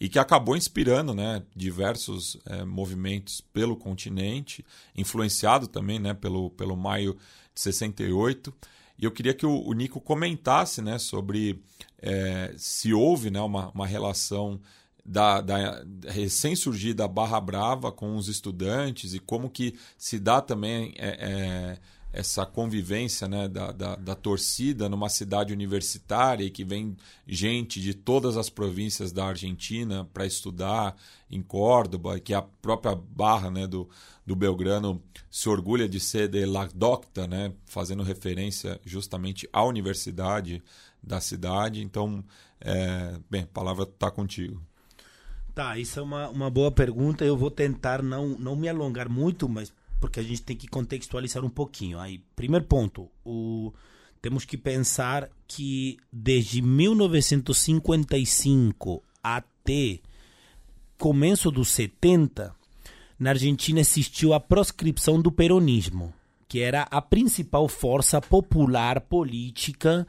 e que acabou inspirando né, diversos é, movimentos pelo continente, influenciado também né, pelo, pelo maio de 68. E eu queria que o, o Nico comentasse né, sobre é, se houve né, uma, uma relação da, da recém-surgida Barra Brava com os estudantes e como que se dá também é, é, essa convivência né, da, da, da, torcida numa cidade universitária e que vem gente de todas as províncias da Argentina para estudar em Córdoba, que a própria Barra né, do, do Belgrano se orgulha de ser de La Docta, né, fazendo referência justamente à universidade da cidade. Então, é, bem, a palavra está contigo. Tá, isso é uma, uma boa pergunta. Eu vou tentar não, não me alongar muito, mas porque a gente tem que contextualizar um pouquinho. Aí, primeiro ponto, o, temos que pensar que desde 1955 até começo dos 70, na Argentina existiu a proscripção do peronismo, que era a principal força popular política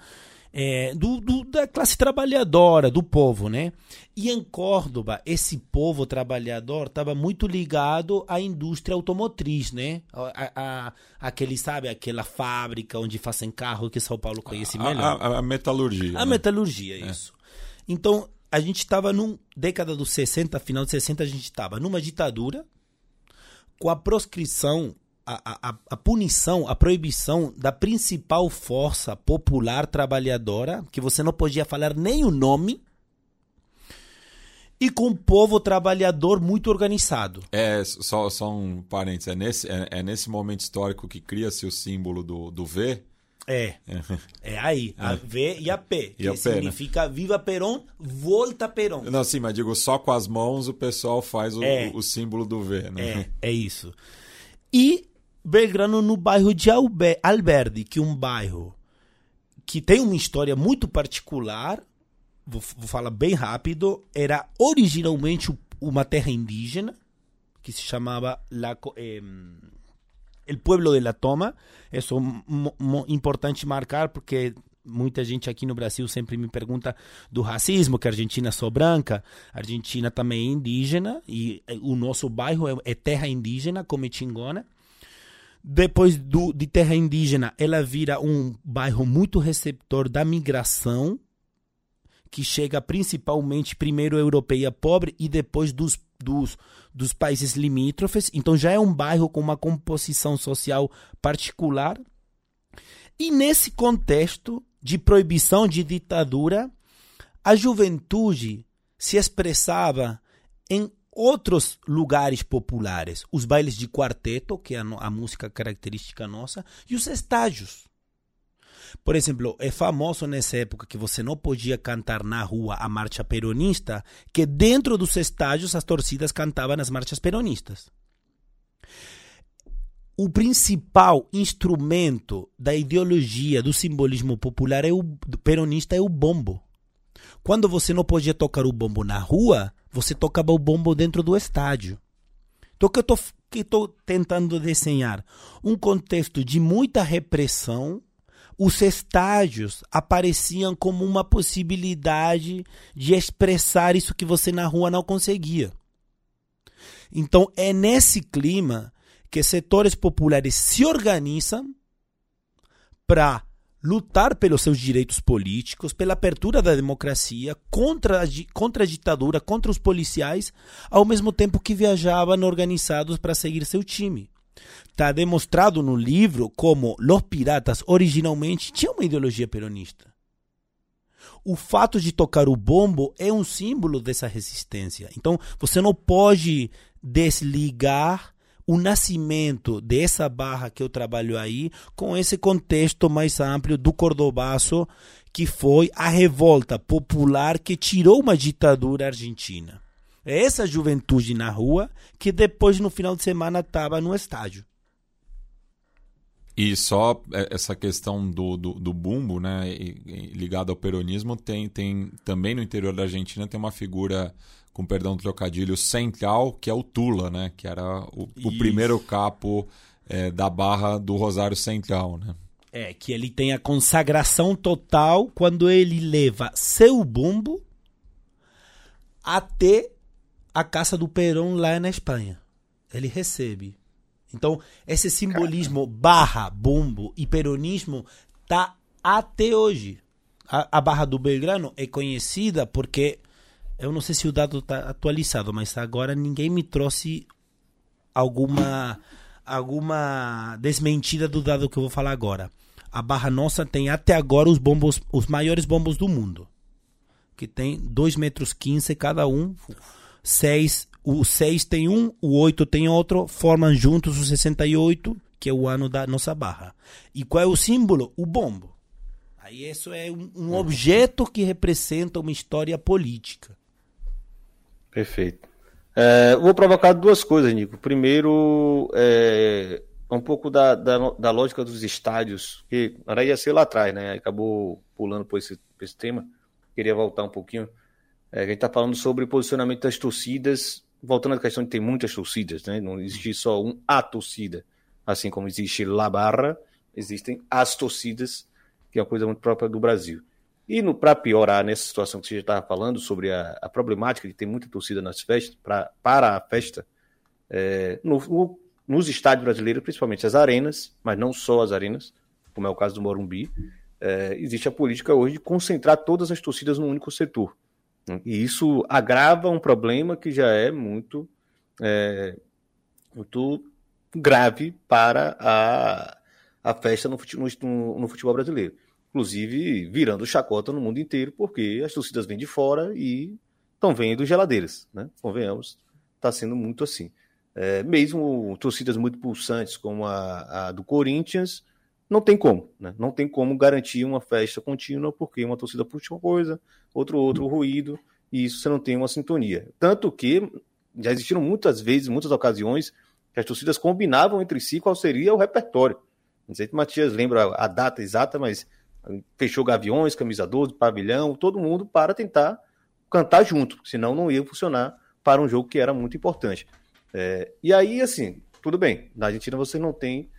é, do, do, da classe trabalhadora, do povo, né? E em Córdoba, esse povo trabalhador estava muito ligado à indústria automotriz, né? A, a, aquele, sabe, aquela fábrica onde fazem carro que São Paulo conhece melhor. A, a metalurgia. A né? metalurgia, é. isso. Então, a gente estava num década dos 60, final de 60, a gente estava numa ditadura com a proscrição, a, a, a, punição, a proibição da principal força popular trabalhadora, que você não podia falar nem o nome, e com o povo trabalhador muito organizado. É, só, só um parênteses, é nesse, é, é nesse momento histórico que cria-se o símbolo do, do V, é. É, é aí. A é. V e a P. Que a significa P, né? Viva Peron, volta Peron. Não, sim, mas digo, só com as mãos o pessoal faz o, é. o, o símbolo do V, né? É, é isso. E Belgrano no bairro de Alberdi, que é um bairro que tem uma história muito particular, vou, vou falar bem rápido, era originalmente uma terra indígena, que se chamava La, eh, el pueblo de la Toma. Isso é importante marcar porque muita gente aqui no Brasil sempre me pergunta do racismo, que a Argentina é só branca. A Argentina também é indígena e eh, o nosso bairro é, é terra indígena, como Chingona. Depois do, de terra indígena, ela vira um bairro muito receptor da migração, que chega principalmente primeiro europeia pobre e depois dos dos, dos países limítrofes, então já é um bairro com uma composição social particular. E nesse contexto de proibição de ditadura, a juventude se expressava em outros lugares populares, os bailes de quarteto, que é a, a música característica nossa, e os estágios. Por exemplo, é famoso nessa época que você não podia cantar na rua a marcha peronista, que dentro dos estádios as torcidas cantavam as marchas peronistas. O principal instrumento da ideologia do simbolismo popular é o peronista é o bombo. Quando você não podia tocar o bombo na rua, você tocava o bombo dentro do estádio. Então, o que eu estou tentando desenhar? Um contexto de muita repressão os estádios apareciam como uma possibilidade de expressar isso que você na rua não conseguia. Então é nesse clima que setores populares se organizam para lutar pelos seus direitos políticos, pela abertura da democracia, contra a, contra a ditadura, contra os policiais, ao mesmo tempo que viajavam organizados para seguir seu time. Está demonstrado no livro como Los Piratas originalmente tinham uma ideologia peronista. O fato de tocar o bombo é um símbolo dessa resistência. Então, você não pode desligar o nascimento dessa barra que eu trabalho aí com esse contexto mais amplo do Cordobaço, que foi a revolta popular que tirou uma ditadura argentina. É essa juventude na rua que depois, no final de semana, estava no estádio. E só é, essa questão do, do, do bumbo, né, ligado ao peronismo, tem, tem também no interior da Argentina tem uma figura, com perdão do trocadilho, central, que é o Tula, né, que era o, o primeiro capo é, da barra do Rosário Central, né. É, que ele tem a consagração total quando ele leva seu bumbo até a casa do Perón lá na Espanha. Ele recebe. Então, esse simbolismo barra, bumbo e peronismo tá até hoje. A, a, barra do Belgrano é conhecida porque eu não sei se o dado está atualizado, mas agora ninguém me trouxe alguma alguma desmentida do dado que eu vou falar agora. A barra nossa tem até agora os bombos, os maiores bombos do mundo, que tem 2 metros 15 cada um, 6 o 6 tem um, o 8 tem outro, formam juntos o 68, que é o ano da nossa barra. E qual é o símbolo? O bombo. Aí isso é um, um objeto que representa uma história política. Perfeito. É, vou provocar duas coisas, Nico. Primeiro, é, um pouco da, da, da, lógica dos estádios, que era ia ser lá atrás, né? Acabou pulando por esse, por esse tema. Queria voltar um pouquinho. É, a gente está falando sobre posicionamento das torcidas voltando à questão de ter muitas torcidas, né? não existe só um a torcida, assim como existe La Barra, existem as torcidas, que é uma coisa muito própria do Brasil. E para piorar nessa situação que você já estava falando sobre a, a, problemática de ter muita torcida nas festas, pra, para a festa, é, no, no, nos estádios brasileiros, principalmente as arenas, mas não só as arenas, como é o caso do Morumbi, é, existe a política hoje de concentrar todas as torcidas num único setor. E isso agrava um problema que já é muito, é, muito grave para a, a festa no no, no futebol brasileiro. Inclusive virando chacota no mundo inteiro, porque as torcidas vêm de fora e estão vendo geladeiras. Né? Convenhamos, está sendo muito assim. É, mesmo torcidas muito pulsantes como a, a do Corinthians, não tem como, né? Não tem como garantir uma festa contínua, porque uma torcida puxa uma coisa, outro outro ruído, e isso você não tem uma sintonia. Tanto que já existiram muitas vezes, muitas ocasiões, que as torcidas combinavam entre si qual seria o repertório. Não sei se Matias lembra a data exata, mas fechou Gaviões, Camisa 12, Pavilhão, todo mundo para tentar cantar junto, senão não ia funcionar para um jogo que era muito importante. É, e aí, assim, tudo bem, na Argentina você não tem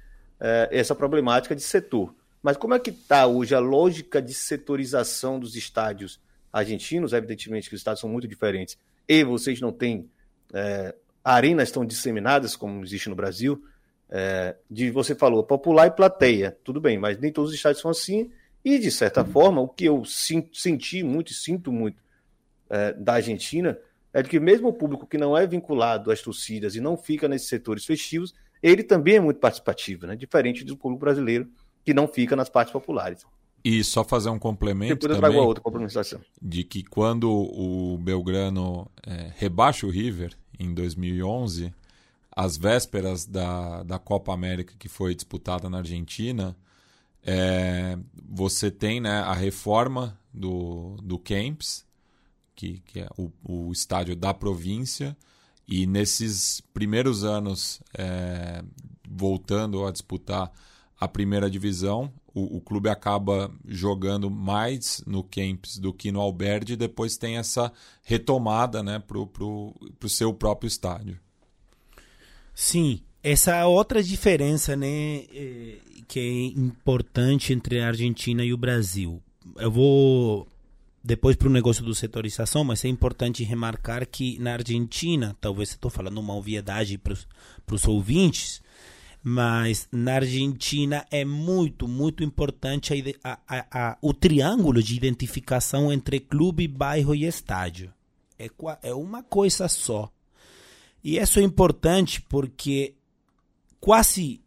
é, essa problemática de setor. Mas como é que está hoje a lógica de setorização dos estádios argentinos? Evidentemente que os estádios são muito diferentes e vocês não têm é, arenas tão disseminadas como existe no Brasil. É, de você falou popular e plateia, tudo bem, mas nem todos os estádios são assim. E de certa forma, o que eu senti muito e sinto muito é, da Argentina é de que mesmo o público que não é vinculado às torcidas e não fica nesses setores festivos, ele também é muito participativo, né? diferente do público brasileiro que não fica nas partes populares. E só fazer um complemento Depois também outra complementação. de que quando o Belgrano é, rebaixa o River em 2011, às vésperas da, da Copa América que foi disputada na Argentina, É, você tem né, a reforma do, do Camps, que, que é o, o estádio da província, e nesses primeiros anos, é, voltando a disputar a primeira divisão, o, o, clube acaba jogando mais no Camps do que no Alberdi e depois tem essa retomada né, para o seu próprio estádio. Sim, essa é outra diferença né, eh, que é importante entre a Argentina e o Brasil. Eu vou depois para o negócio do setorização, mas é importante remarcar que na Argentina, talvez estou falando uma obviedade para os ouvintes, mas na Argentina é muito, muito importante a, a, a, o triângulo de identificação entre clube, bairro e estádio. É, é uma coisa só. E isso é importante porque quase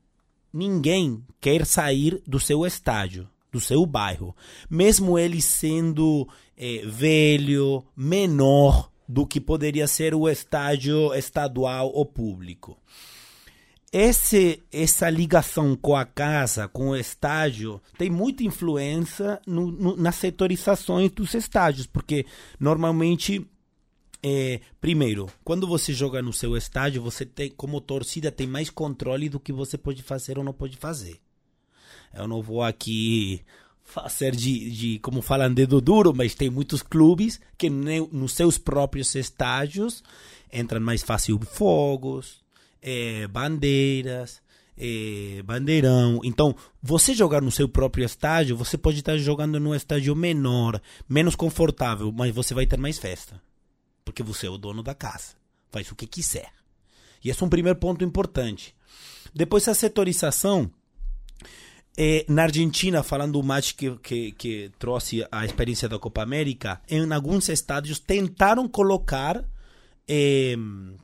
ninguém quer sair do seu estádio do seu bairro, mesmo ele sendo é, velho, menor do que poderia ser o estádio estadual ou público. Esse, essa ligação com a casa, com o estádio, tem muita influência no, no, nas setorizações dos estádios, porque normalmente é, primeiro, quando você joga no seu estádio, você tem, como torcida, tem mais controle do que você pode fazer ou não pode fazer. Eu não vou aqui fazer de, de como falam, dedo duro, mas tem muitos clubes que nos seus próprios estádios entram mais fácil fogos, é, bandeiras, é, bandeirão. Então, você jogar no seu próprio estádio, você pode estar jogando num estádio menor, menos confortável, mas você vai ter mais festa. Porque você é o dono da casa. Faz o que quiser. E esse é um primeiro ponto importante. Depois, a setorização é, na Argentina, falando do match que, que, que, trouxe a experiência da Copa América, em alguns estádios tentaram colocar é,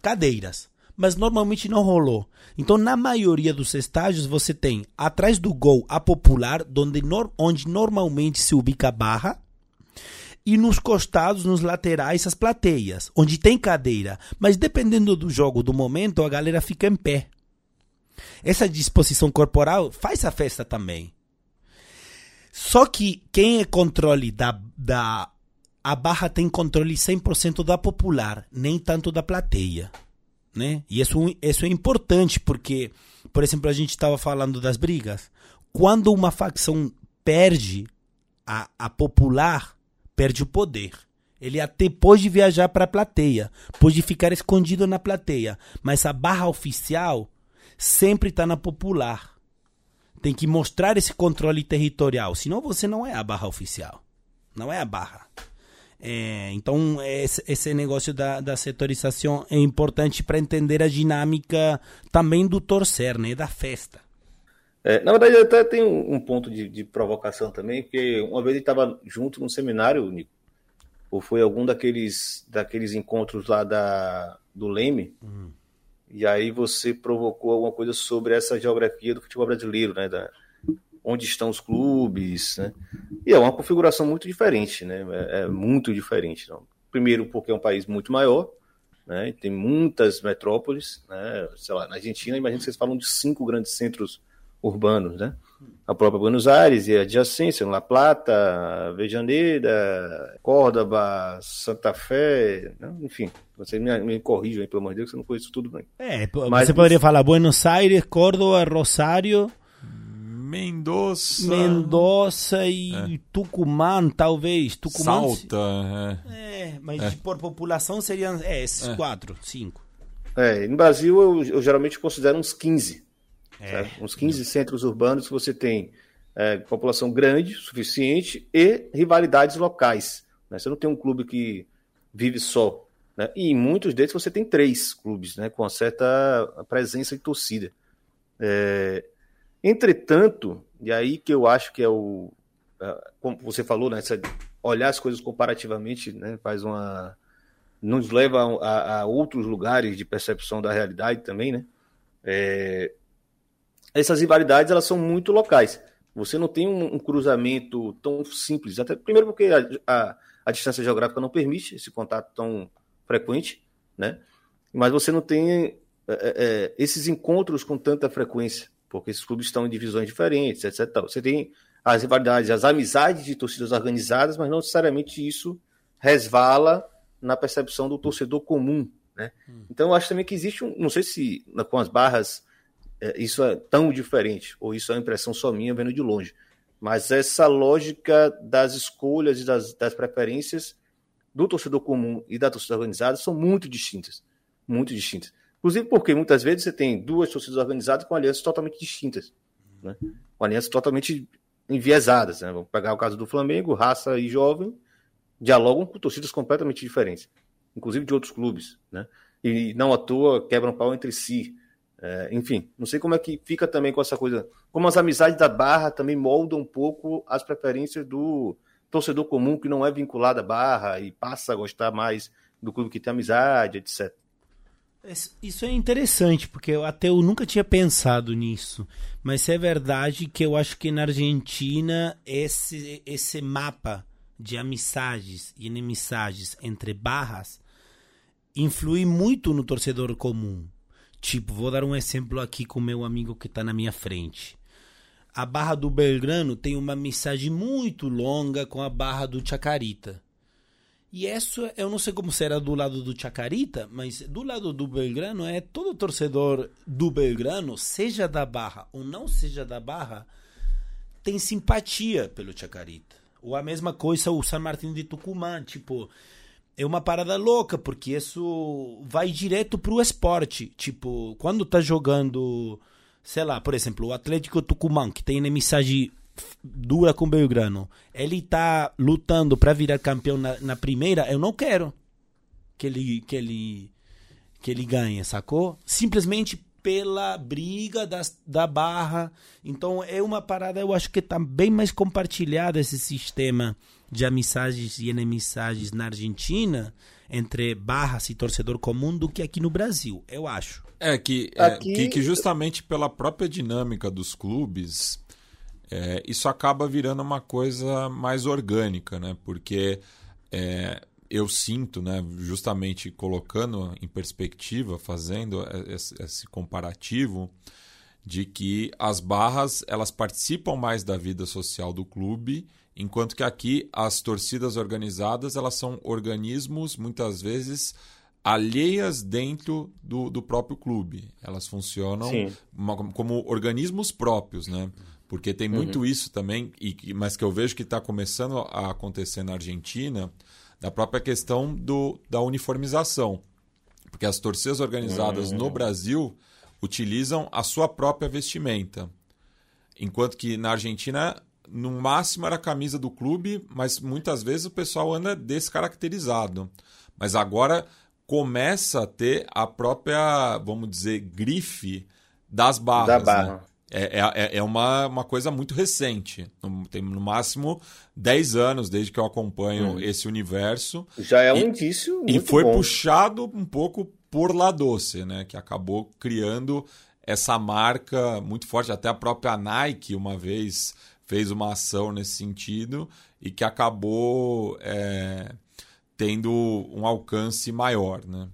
cadeiras, mas normalmente não rolou. Então, na maioria dos estádios, você tem atrás do gol a popular, onde, onde normalmente se ubica a barra, e nos costados, nos laterais, as plateias, onde tem cadeira. Mas dependendo do jogo, do momento, a galera fica em pé. Essa disposição corporal faz a festa também. Só que quem é controle da, da a barra tem controle 100% da popular, nem tanto da plateia, né? E isso, isso é importante porque, por exemplo, a gente estava falando das brigas. Quando uma facção perde a, a popular, perde o poder. Ele até pode viajar para a plateia, pode ficar escondido na plateia, mas a barra oficial sempre está na popular. Tem que mostrar esse controle territorial, senão você não é a barra oficial. Não é a barra. É, então, esse, esse, negócio da, da setorização é importante para entender a dinâmica também do torcer, né, da festa. É, na verdade, até tem um, um ponto de, de, provocação também, porque uma vez ele estava junto num seminário, Nico, ou foi algum daqueles, daqueles encontros lá da, do Leme, hum. E aí você provocou alguma coisa sobre essa geografia do futebol brasileiro, né? Da, onde estão os clubes, né? E é uma configuração muito diferente, né? É, é muito diferente. Não? Primeiro porque é um país muito maior, né? Tem muitas metrópoles, né? Sei lá, na Argentina, imagina que vocês falam de cinco grandes centros urbanos, né? A própria Buenos Aires e a adjacência, La Plata, Avejaneira, Córdoba, Santa Fé, né? enfim, você me, me corrija aí, pelo amor de Deus, que eu não conheço tudo bem. É, Mas, você poderia falar Buenos Aires, Córdoba, Rosário... Mendoza. Mendoza e é. Tucumã, talvez. Tucumã. Salta. É, é mas é. por população seriam é, esses é. quatro, cinco. É, no Brasil eu, eu geralmente considero uns 15. É. Uns 15 centros urbanos que você tem é, população grande, suficiente, e rivalidades locais. Né? Você não tem um clube que vive só. Né? E em muitos deles você tem três clubes, né? com certa presença de torcida. É... Entretanto, e aí que eu acho que é o. Como você falou, né? olhar as coisas comparativamente né? faz uma. nos leva a, a outros lugares de percepção da realidade também, né? É, essas rivalidades elas são muito locais. Você não tem um, um cruzamento tão simples, até primeiro porque a, a, a, distância geográfica não permite esse contato tão frequente, né? Mas você não tem é, é, é esses encontros com tanta frequência, porque esses clubes estão em divisões diferentes, etc. Você tem as rivalidades, as amizades de torcidas organizadas, mas não necessariamente isso resvala na percepção do torcedor comum. Né? Hum. Então, eu acho também que existe um. Não sei se com as barras isso é tão diferente, ou isso é uma impressão só minha vendo de longe. Mas essa lógica das escolhas e das, das preferências do torcedor comum e da torcida organizada são muito distintas. Muito distintas. Inclusive porque muitas vezes você tem duas torcidas organizadas com alianças totalmente distintas. Né? Com alianças totalmente enviesadas. Né? Vamos pegar o caso do Flamengo, raça e jovem, dialogam com torcidas completamente diferentes, inclusive de outros clubes. Né? E não à toa quebram pau entre si. É, enfim, não sei como é que fica também com essa coisa. Como as amizades da Barra também moldam um pouco as preferências do torcedor comum que não é vinculado à Barra e passa a gostar mais do clube que tem amizade, etc. Isso é interessante, porque eu até eu nunca tinha pensado nisso. Mas é verdade que eu acho que na Argentina esse, esse mapa de amizades e inimizades entre barras influi muito no torcedor comum. Tipo, vou dar um exemplo aqui com meu amigo que está na minha frente. A Barra do Belgrano tem uma mensagem muito longa com a Barra do Chacarita. E isso, eu não sei como será do lado do Chacarita, mas do lado do Belgrano é todo torcedor do Belgrano, seja da Barra ou não seja da Barra, tem simpatia pelo Chacarita. Ou a mesma coisa o San Martín de Tucumã, tipo, é uma parada louca, porque isso vai direto pro esporte. Tipo, quando tá jogando, sei lá, por exemplo, o Atlético Tucumã, que tem inimizade dura com o Belgrano, ele tá lutando para virar campeão na, na, primeira, eu não quero que ele, que ele, que ele ganhe, sacou? Simplesmente pela briga das, da barra. Então é uma parada, eu acho que tá bem mais compartilhado esse sistema de amizades e inimizades na Argentina entre barras e torcedor comum do que aqui no Brasil, eu acho. É que, é, aqui... que, que, justamente pela própria dinâmica dos clubes, é, isso acaba virando uma coisa mais orgânica, né? Porque é, eu sinto, né, justamente colocando em perspectiva, fazendo esse, esse comparativo, de que as barras elas participam mais da vida social do clube enquanto que aqui as torcidas organizadas elas são organismos muitas vezes alheias dentro do, do próprio clube. Elas funcionam uma, como organismos próprios, né? Porque tem muito uhum. isso também, e, mas que eu vejo que está começando a acontecer na Argentina, da própria questão do, da uniformização. Porque as torcidas organizadas uhum. no Brasil utilizam a sua própria vestimenta. Enquanto que na Argentina no máximo era a camisa do clube, mas muitas vezes o pessoal anda descaracterizado. Mas agora começa a ter a própria, vamos dizer, grife das barras. Da né? barra. Né? É, é, é uma, uma coisa muito recente. Tem no máximo 10 anos desde que eu acompanho hum. esse universo. Já é um e, indício. e foi bom. puxado um pouco por La Doce, né? Que acabou criando essa marca muito forte. Até a própria Nike, uma vez, fez uma ação nesse sentido e que acabou é, tendo um alcance maior. Né?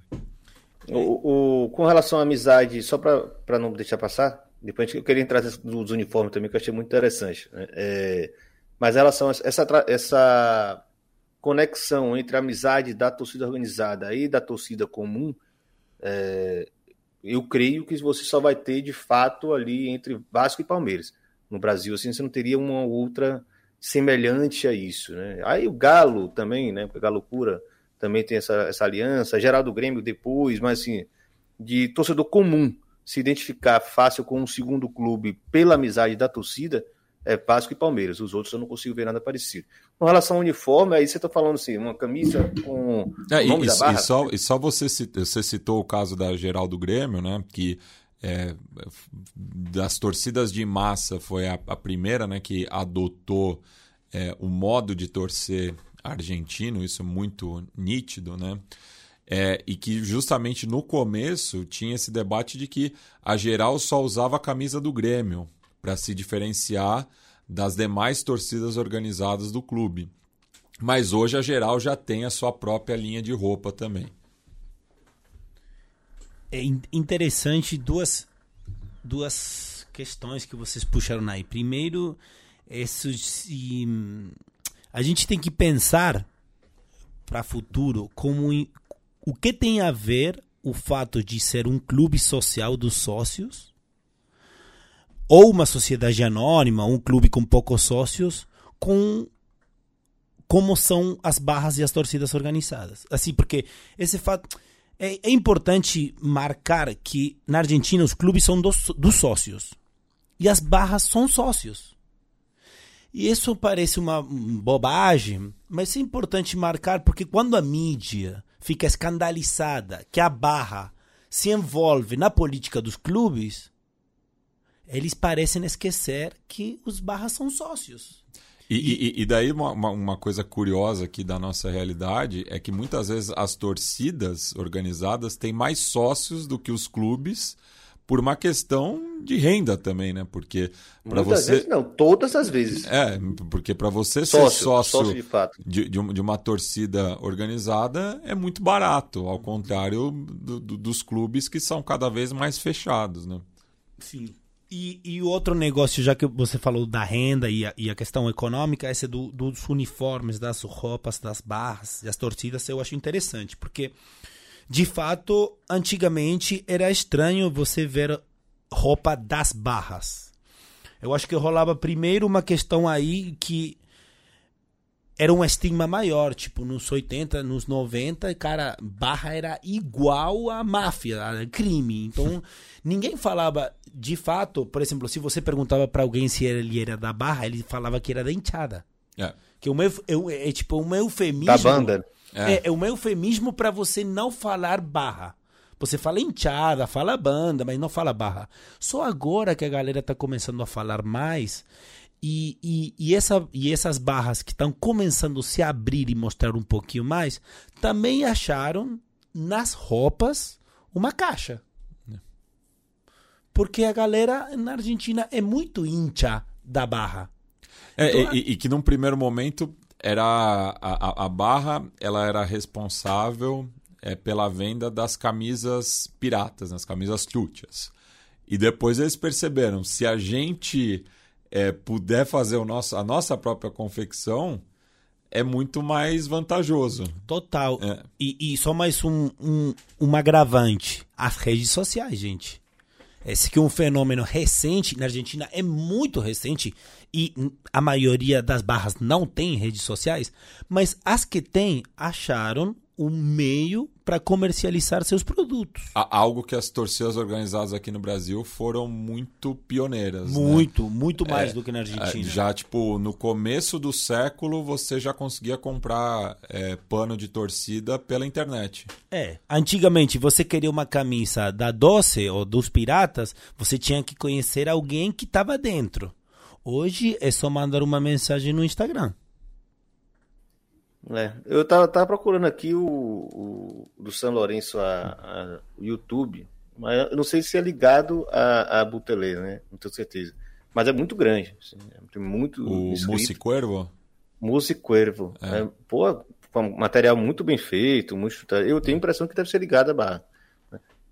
O, o, com relação à amizade, só para não deixar passar, depois eu queria entrar nos uniformes também, que eu achei muito interessante. Né? É, mas relação a essa, essa conexão entre a amizade da torcida organizada e da torcida comum, é, eu creio que você só vai ter de fato ali entre Vasco e Palmeiras no Brasil, assim, você não teria uma outra semelhante a isso, né? Aí o Galo também, né? Porque Galo Cura também tem essa, essa aliança, Geraldo Grêmio depois, mas assim, de torcedor comum se identificar fácil com um segundo clube pela amizade da torcida, é Vasco e Palmeiras. Os outros eu não consigo ver nada parecido. Com relação ao uniforme, aí você está falando assim, uma camisa com é, e. E só, e só você, você citou o caso da Geraldo Grêmio, né? Que é, das torcidas de massa foi a, a primeira né, que adotou é, o modo de torcer argentino, isso é muito nítido, né? É, e que justamente no começo tinha esse debate de que a geral só usava a camisa do Grêmio para se diferenciar das demais torcidas organizadas do clube. Mas hoje a geral já tem a sua própria linha de roupa também é interessante duas duas questões que vocês puxaram aí. Primeiro, isso, se, a gente tem que pensar para futuro como o que tem a ver o fato de ser um clube social dos sócios ou uma sociedade anônima, um clube com poucos sócios, com como são as barras e as torcidas organizadas. Assim, porque esse fato é, é importante marcar que na Argentina os clubes são dos, dos sócios e as barras são sócios. E isso parece uma bobagem, mas é importante marcar porque quando a mídia fica escandalizada que a barra se envolve na política dos clubes, eles parecem esquecer que os barras são sócios. E, e, e daí uma, uma, coisa curiosa aqui da nossa realidade é que muitas vezes as torcidas organizadas têm mais sócios do que os clubes por uma questão de renda também, né? Porque para você vezes não, todas as vezes. É, porque para você sócio, ser sócio, sócio de, fato. De, de, de, uma torcida organizada é muito barato, ao contrário do, do, dos clubes que são cada vez mais fechados, né? Sim. E, e outro negócio, já que você falou da renda e a, e a questão econômica, esse do, dos uniformes, das roupas, das barras, das torcidas, eu acho interessante, porque de fato, antigamente era estranho você ver roupa das barras. Eu acho que rolava primeiro uma questão aí que era um estigma maior, tipo, nos 80, nos 90, cara, barra era igual a máfia, a crime. Então, ninguém falava, de fato, por exemplo, se você perguntava para alguém se ele era da barra, ele falava que era da enteada. É. Que o meu, é, é tipo um eufemismo. Da banda. É, é, é um eufemismo para você não falar barra. Você fala enteada, fala banda, mas não fala barra. Só agora que a galera tá começando a falar mais e, e, e, essa, e essas barras que estão começando a se abrir e mostrar um pouquinho mais, também acharam nas roupas uma caixa. Porque a galera na Argentina é muito hincha da barra. É, então, e, e, que num primeiro momento era a, a, a barra ela era responsável é, pela venda das camisas piratas, nas camisas truchas. E depois eles perceberam, se a gente é, puder fazer o nosso, a nossa própria confecção, é muito mais vantajoso. Total. É. E, e, só mais um, um, um agravante. As redes sociais, gente. Esse que é um fenômeno recente na Argentina, é muito recente e a maioria das barras não tem redes sociais, mas as que têm acharam um meio para comercializar seus produtos. Algo que as torcidas organizadas aqui no Brasil foram muito pioneiras. Né? Muito, né? muito mais é, do que na Argentina. É, já, tipo, no começo do século, você já conseguia comprar é, pano de torcida pela internet. É. Antigamente, você queria uma camisa da Doce ou dos Piratas, você tinha que conhecer alguém que estava dentro. Hoje é só mandar uma mensagem no Instagram. É, eu tava, tava procurando aqui o, o do São Lourenço, a, a, o YouTube, mas eu não sei se é ligado a, a Butelê, né? Não tenho certeza. Mas é muito grande. Assim, tem muito. O Musicuervo? Musicuervo. É. É, pô, material muito bem feito, muito. Eu tenho a impressão que deve ser ligado a barra.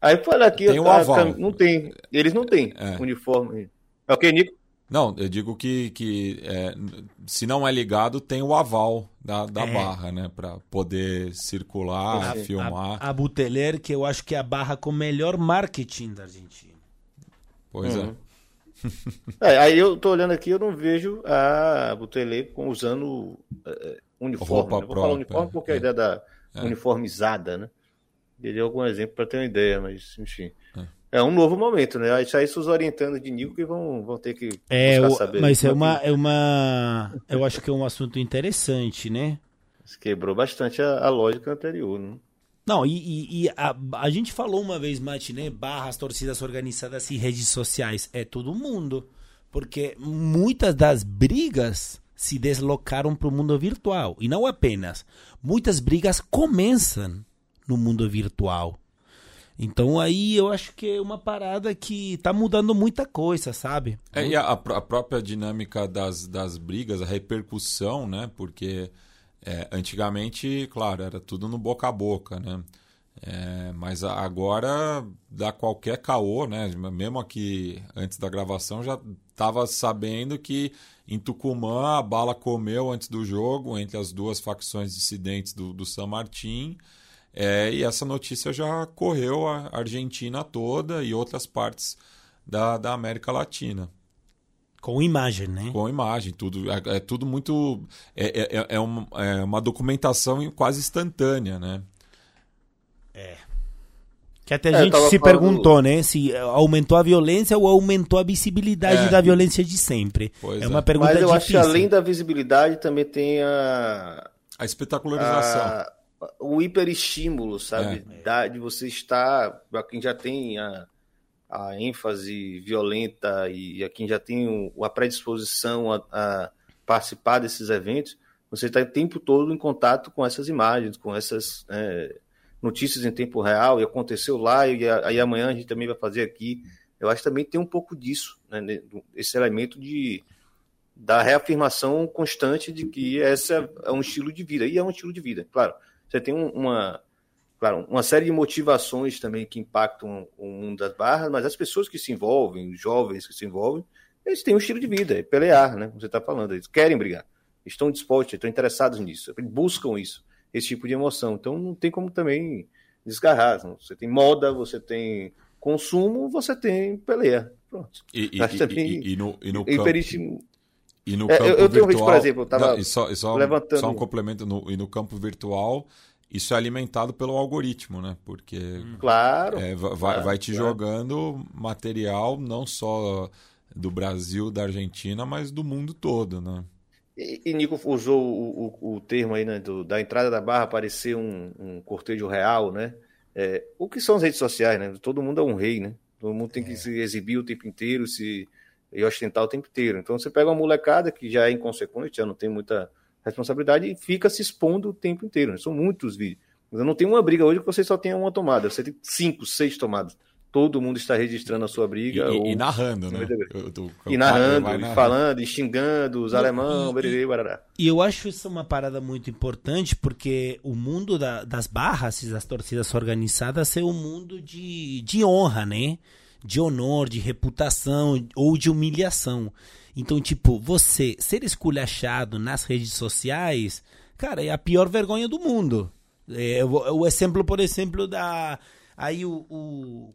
Aí fala aqui. Tem o aval. Não tem. Eles não têm é. uniforme. É o que, Nico? Não, eu digo que, que é, se não é ligado, tem o aval da, da é. barra, né? Para poder circular, a, filmar. A, a Buteler, que eu acho que é a barra com melhor marketing da Argentina. Pois é. uhum. é. é. Aí eu tô olhando aqui, eu não vejo a Buteler usando uh, uniforme. Roupa né? Vou falar uniforme porque a é. ideia da é. uniformizada, né? Dei algum exemplo para ter uma ideia, mas enfim. É um novo momento, né? Isso aí os orientando de Nico que vão, vão ter que é, o, saber. Mas é uma, é uma. Eu acho que é um assunto interessante, né? Quebrou bastante a, a lógica anterior, né? Não, e, e a, a, gente falou uma vez, Mate, né? Barras, torcidas organizadas e redes sociais. É todo mundo. Porque muitas das brigas se deslocaram para o mundo virtual. E não apenas. Muitas brigas começam no mundo virtual. Então aí eu acho que é uma parada que tá mudando muita coisa, sabe? É, e a, a própria dinâmica das, das brigas, a repercussão, né? Porque é, antigamente, claro, era tudo no boca a boca, né? É, mas agora dá qualquer caô, né? Mesmo aqui antes da gravação já estava sabendo que em Tucumã a bala comeu antes do jogo entre as duas facções dissidentes do, do San Martín. É, e essa notícia já correu a Argentina toda e outras partes da, da América Latina. Com imagem, né? Com imagem, tudo. É, é tudo muito. É, é, é, uma, é uma documentação quase instantânea, né? É. Que até a é, gente se falando... perguntou, né? Se aumentou a violência ou aumentou a visibilidade é. da violência de sempre. Pois é uma é. pergunta Mas eu difícil. acho que além da visibilidade também tem a... A espetacularização. A... O hiperestímulo, sabe? É. Da, de você estar... Para quem já tem a, a ênfase violenta e a quem já tem a predisposição a, a participar desses eventos, você está o tempo todo em contato com essas imagens, com essas... É, notícias em tempo real, e aconteceu lá, e aí amanhã a gente também vai fazer aqui. Eu acho que também tem um pouco disso, né, esse elemento de da reafirmação constante de que esse é um estilo de vida, e é um estilo de vida, claro. Você tem uma, claro, uma série de motivações também que impactam o mundo das barras, mas as pessoas que se envolvem, os jovens que se envolvem, eles têm um estilo de vida, é pelear, né? Como você está falando, eles querem brigar, estão dispostos, estão interessados nisso, buscam isso esse tipo de emoção. Então não tem como também desgarrar. Você tem moda, você tem consumo, você tem peleia. Pronto. E, e, também, e, e no, no campo... E no é, campo eu, eu tenho virtual, um por exemplo, eu tava só, só, levantando... Só um complemento, no, e no campo virtual, isso é alimentado pelo algoritmo, né? Porque hum. claro, é, vai, claro, vai te claro. jogando material não só do Brasil, da Argentina, mas do mundo todo, né? E, e Nico usou o, o, o termo aí, né, do, da entrada da barra parecer um, um cortejo real, né? É, o que são as redes sociais, né? Todo mundo é um rei, né? Todo mundo tem que é. se exibir o tempo inteiro, se e ostentar o tempo inteiro. Então você pega uma molecada que já é inconsequente, já não tem muita responsabilidade e fica se expondo o tempo inteiro. São muitos vídeos. Mas não tem uma briga hoje que você só tenha uma tomada, você tem cinco, seis tomadas todo mundo está registrando a sua briga. E, ou... e narrando, né? Tô, e narrando, e falando, e xingando os alemães, bererê, barará. E eu acho isso uma parada muito importante, porque o mundo da, das barras e das torcidas organizadas é um mundo de, de honra, né? De honor, de reputação ou de humilhação. Então, tipo, você ser esculachado nas redes sociais, cara, é a pior vergonha do mundo. É, o, o exemplo, por exemplo, da. Aí o, o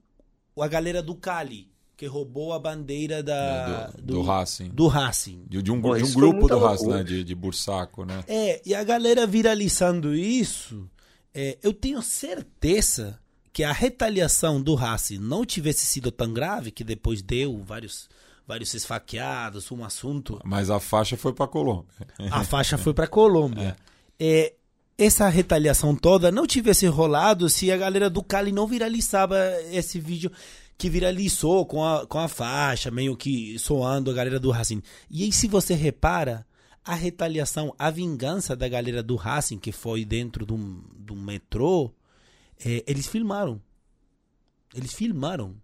a galera do Cali, que roubou a bandeira da, é, do, do, do, Racing. Do Racing. De, de um, Pô, de um grupo do Racing, né? De, de Bursaco, né? É, e a galera viralizando isso, é, eu tenho certeza que a retaliação do Racing não tivesse sido tão grave, que depois deu vários vários esfaqueados, um assunto. Mas a faixa foi para Colômbia. A faixa foi para Colômbia. É. é essa retaliação toda não tivesse rolado se a galera do Cali não viralizava esse vídeo que viralizou com a, com a faixa, meio que soando a galera do Racing. E aí, se você repara, a retaliação, a vingança da galera do Racing, que foi dentro do, do metrô, é, eles filmaram. Eles filmaram.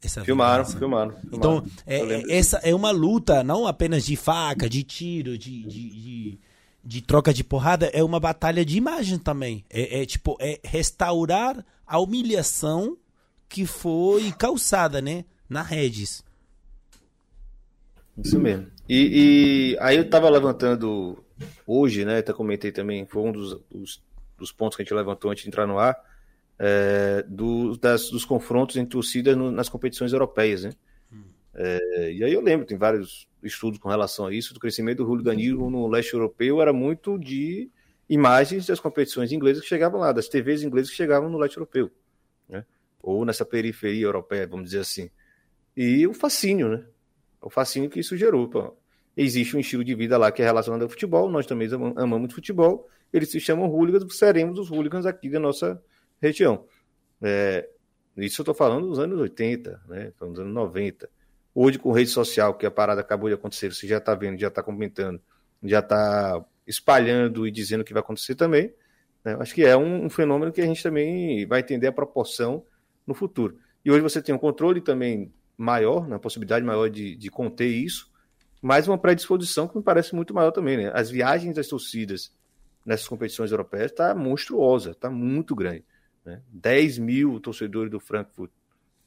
Essa filmaram, filmaram, filmaram, Então, é, essa é uma luta não apenas de faca, de tiro, de, de, de de troca de porrada é uma batalha de imagem também. É, é, tipo, é restaurar a humilhação que foi causada, né? Na redes. Isso mesmo. E, e aí eu tava levantando hoje, né? Até comentei também, foi um dos, dos, dos pontos que a gente levantou antes de entrar no ar, é, do, das, dos confrontos entre torcidas no, nas competições europeias, né? É, e aí eu lembro, tem vários estudos com relação a isso, do crescimento do hooliganismo no leste europeu era muito de imagens das competições inglesas que chegavam lá, das TVs inglesas que chegavam no leste europeu, né? ou nessa periferia europeia, vamos dizer assim. E o fascínio, né? O fascínio que isso gerou. Pô. Existe um estilo de vida lá que é relacionado ao futebol, nós também amamos futebol, eles se chamam hooligans, seremos os hooligans aqui da nossa região. É, isso eu estou falando dos anos 80, né? dos anos 90. Hoje, com rede social, que a parada acabou de acontecer, você já está vendo, já está comentando, já está espalhando e dizendo que vai acontecer também. Né? Acho que é um, um, fenômeno que a gente também vai entender a proporção no futuro. E hoje você tem um controle também maior, né? possibilidade maior de, de conter isso, mas uma predisposição que me parece muito maior também. Né? As viagens das torcidas nessas competições europeias está monstruosa, está muito grande. Né? 10 mil torcedores do Frankfurt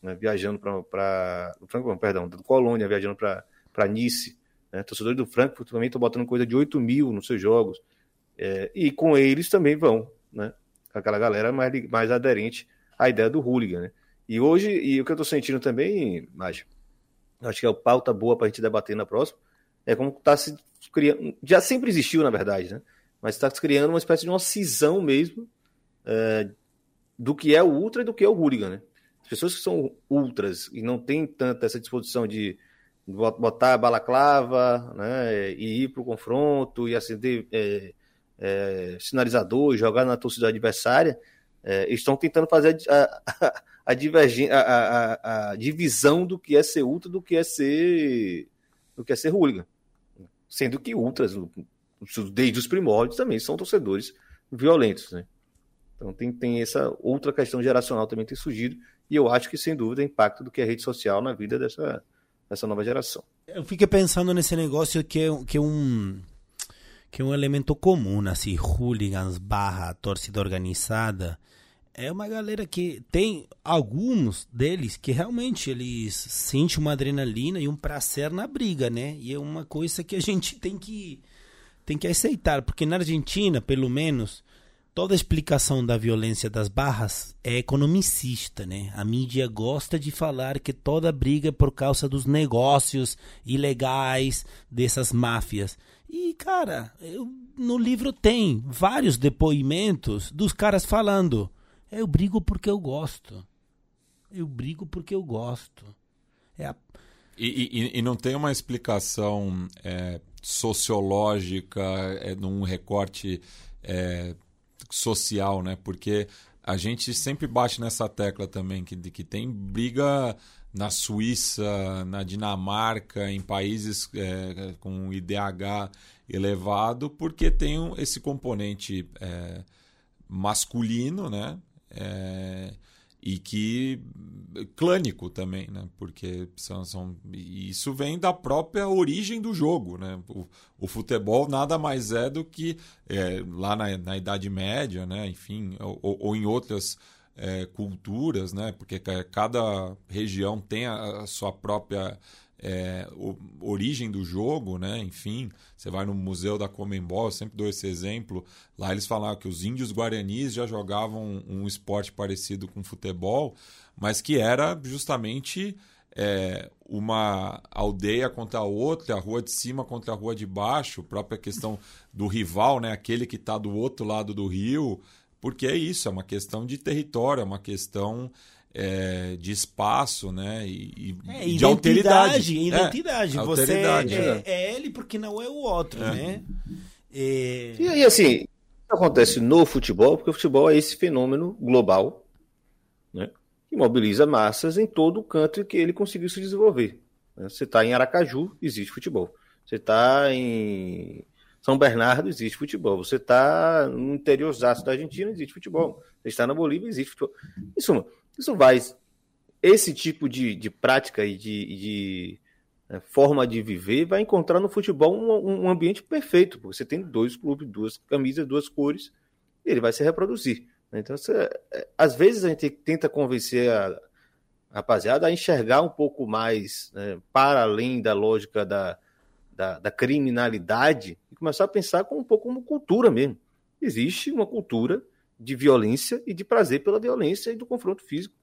né? viajando para. Perdão, do Colônia viajando para Nice. Né? Torcedores do Frankfurt também estão botando coisa de 8 mil nos seus jogos. É, e com eles também vão, né? Aquela galera mais, mais aderente à ideia do hooligan, né? E hoje, e o que eu estou sentindo também, Mágico, acho que é o pauta boa para a gente debater na próxima, é como está se criando. Já sempre existiu, na verdade, né? Mas está se criando uma espécie de uma cisão mesmo é, do que é o ultra e do que é o hooligan, né? As pessoas que são ultras e não têm tanta essa disposição de botar a balaclava né, e ir para o confronto e acender é, é, sinalizador, jogar na torcida adversária, é, estão tentando fazer a, a, a, divergência, a, a, divisão do que é ser ultra do que é ser do que é ser hooligan. Sendo que ultras, desde os primórdios, também são torcedores violentos. Né? Então tem, tem essa outra questão geracional também tem surgido, e eu acho que, sem dúvida, é impacto do que é rede social na vida dessa, dessa nova geração. Eu fiquei pensando nesse negócio que é, que é um que é um elemento comum, assim, hooligans barra torcida organizada, é uma galera que tem alguns deles que realmente eles sentem uma adrenalina e um prazer na briga, né? E é uma coisa que a gente tem que tem que aceitar, porque na Argentina, pelo menos, toda a explicação da violência das barras é economicista, né? A mídia gosta de falar que toda briga é por causa dos negócios ilegais dessas máfias. E, cara, eu, no livro tem vários depoimentos dos caras falando eu brigo porque eu gosto. Eu brigo porque eu gosto. É a... e, e, e, não tem uma explicação é, sociológica é, num recorte é, social, né? Porque a gente sempre bate nessa tecla também que, que tem briga na Suíça, na Dinamarca, em países é, com IDH elevado, porque tem esse componente é, masculino, né? É, e que clânico também, né? Porque são, são, isso vem da própria origem do jogo, né? O, o futebol nada mais é do que é, lá na, na, Idade Média, né? Enfim, ou, ou em outras é, culturas, né? Porque cada região tem a, a sua própria é, o, origem do jogo, né? Enfim, você vai no Museu da Comembol, eu sempre dou esse exemplo. Lá eles falavam que os índios guaranis já jogavam um, um esporte parecido com futebol, mas que era justamente é, uma aldeia contra a outra, a rua de cima contra a rua de baixo, própria questão do rival, né? Aquele que está do outro lado do rio, porque é isso, é uma questão de território, é uma questão é, de espaço, né? E, é, de alteridade. Identidade. É, Você alteridade, é, é, ele porque não é o outro, é. né? E, e assim, acontece no futebol, porque o futebol é esse fenômeno global, né? Que mobiliza massas em todo o canto que ele conseguiu se desenvolver. Né? Você está em Aracaju, existe futebol. Você está em São Bernardo, existe futebol. Você está no interior da Argentina, existe futebol. Você está na Bolívia, existe futebol. Isso, isso vai. Esse tipo de, de prática e de, de né, forma de viver vai encontrar no futebol um, um ambiente perfeito. Porque você tem dois clubes, duas camisas, duas cores, e ele vai se reproduzir. Né? Então, você, é, às vezes a gente tenta convencer a, rapaziada a enxergar um pouco mais né, para além da lógica da, da, da, criminalidade e começar a pensar com um pouco como cultura mesmo. Existe uma cultura de violência e de prazer pela violência e do confronto físico.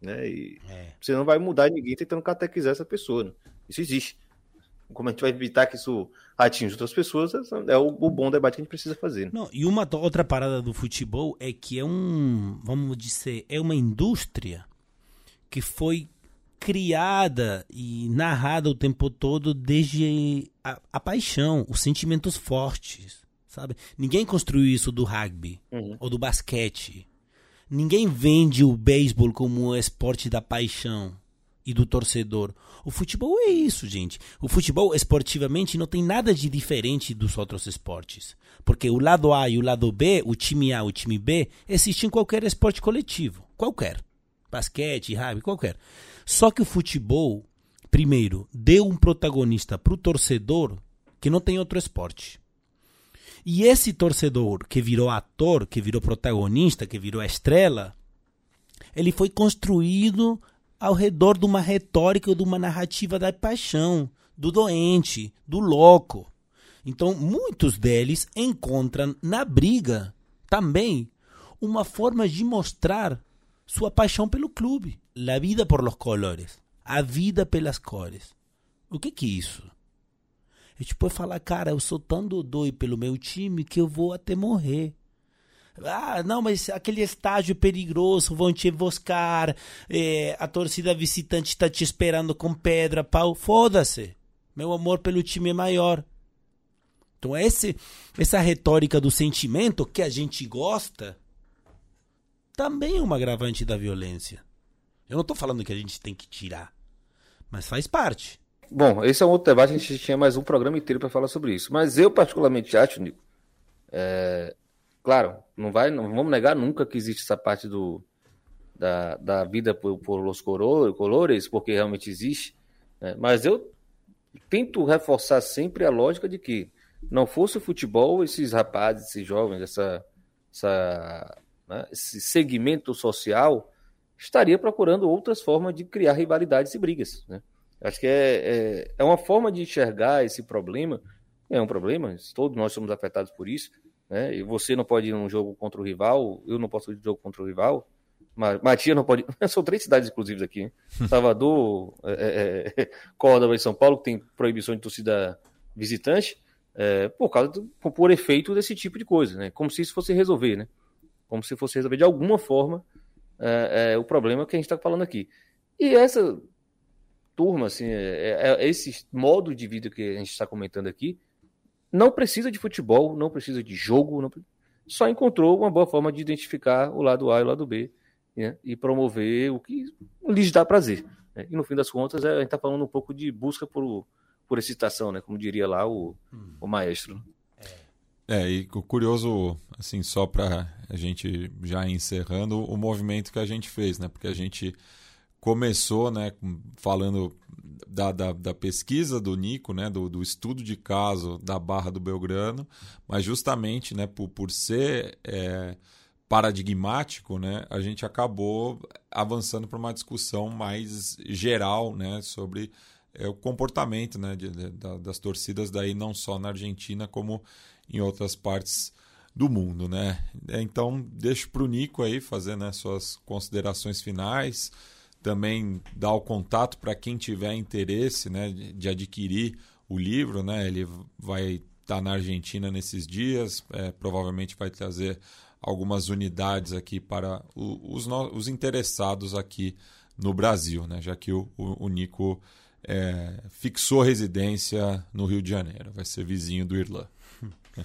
Né? E é. você não vai mudar ninguém tentando catequizar essa pessoa. Né? Isso existe. Como a gente vai evitar que isso atinja outras pessoas, é o, o bom debate que a gente precisa fazer. Né? Não, e uma outra parada do futebol é que é um, vamos dizer, é uma indústria que foi criada e narrada o tempo todo desde a, a paixão, os sentimentos fortes sabe? Ninguém construiu isso do rugby uhum. ou do basquete. Ninguém vende o beisebol como um esporte da paixão e do torcedor. O futebol é isso, gente. O futebol esportivamente não tem nada de diferente dos outros esportes. Porque o lado A e o lado B, o time A e o time B, existem em qualquer esporte coletivo. Qualquer. Basquete, rugby, qualquer. Só que o futebol, primeiro, deu um protagonista para o torcedor que não tem outro esporte. E esse torcedor que virou ator, que virou protagonista, que virou estrela, ele foi construído ao redor de uma retórica, de uma narrativa da paixão, do doente, do louco. Então, muitos deles encontram na briga também uma forma de mostrar sua paixão pelo clube, a vida por los colores, a vida pelas cores. O que que é isso? Gente pode falar, cara, eu sou tão dodói pelo meu time que eu vou até morrer. Ah, não, mas aquele estágio perigoso, vão te emboscar, é, a torcida visitante está te esperando com pedra, pau. Foda-se. Meu amor pelo time é maior. Então, esse, essa retórica do sentimento que a gente gosta também é uma agravante da violência. Eu não estou falando que a gente tem que tirar, mas faz parte. Bom, esse é um outro debate, a gente tinha mais um programa inteiro para falar sobre isso. Mas eu, particularmente, acho, Nico, é, claro, não, vai, não vamos negar nunca que existe essa parte do, da, da vida por, por los colores, porque realmente existe. Né? Mas eu tento reforçar sempre a lógica de que não fosse o futebol, esses rapazes, esses jovens, essa, essa, né, esse segmento social estaria procurando outras formas de criar rivalidades e brigas. Né? Acho que é, é, é, uma forma de enxergar esse problema. É um problema, todos nós somos afetados por isso. Né? E você não pode ir num jogo contra o rival, eu não posso ir num jogo contra o rival. Matias não pode. São três cidades, inclusive, aqui. Salvador, é, é, é, Córdoba e São Paulo, que tem proibição de torcida visitante, é, por causa do, por efeito desse tipo de coisa, né? Como se isso fosse resolver, né? Como se fosse resolver de alguma forma é, é, o problema que a gente está falando aqui. E essa turma, assim, é, é, esse modo de vida que a gente está comentando aqui, não precisa de futebol, não precisa de jogo, não, só encontrou uma boa forma de identificar o lado A e o lado B né, e promover o que lhes dá prazer. Né? E no fim das contas, é, a gente está falando um pouco de busca por, por excitação, né, como diria lá o, hum. o maestro. É, e curioso, assim, só para a gente já encerrando, o movimento que a gente fez, né? Porque a gente começou, né, falando da, da, da, pesquisa do Nico, né, do, do, estudo de caso da Barra do Belgrano, mas justamente, né, por, por ser é, paradigmático, né, a gente acabou avançando para uma discussão mais geral, né, sobre é, o comportamento, né, de, de, das torcidas daí não só na Argentina como em outras partes do mundo, né? Então deixo para o Nico aí fazer né, suas considerações finais também dar o contato para quem tiver interesse né, de adquirir o livro. Né? Ele vai estar tá na Argentina nesses dias, é, provavelmente vai trazer algumas unidades aqui para o, os, os, interessados aqui no Brasil, né? já que o, o, o Nico é, fixou residência no Rio de Janeiro, vai ser vizinho do Irlã.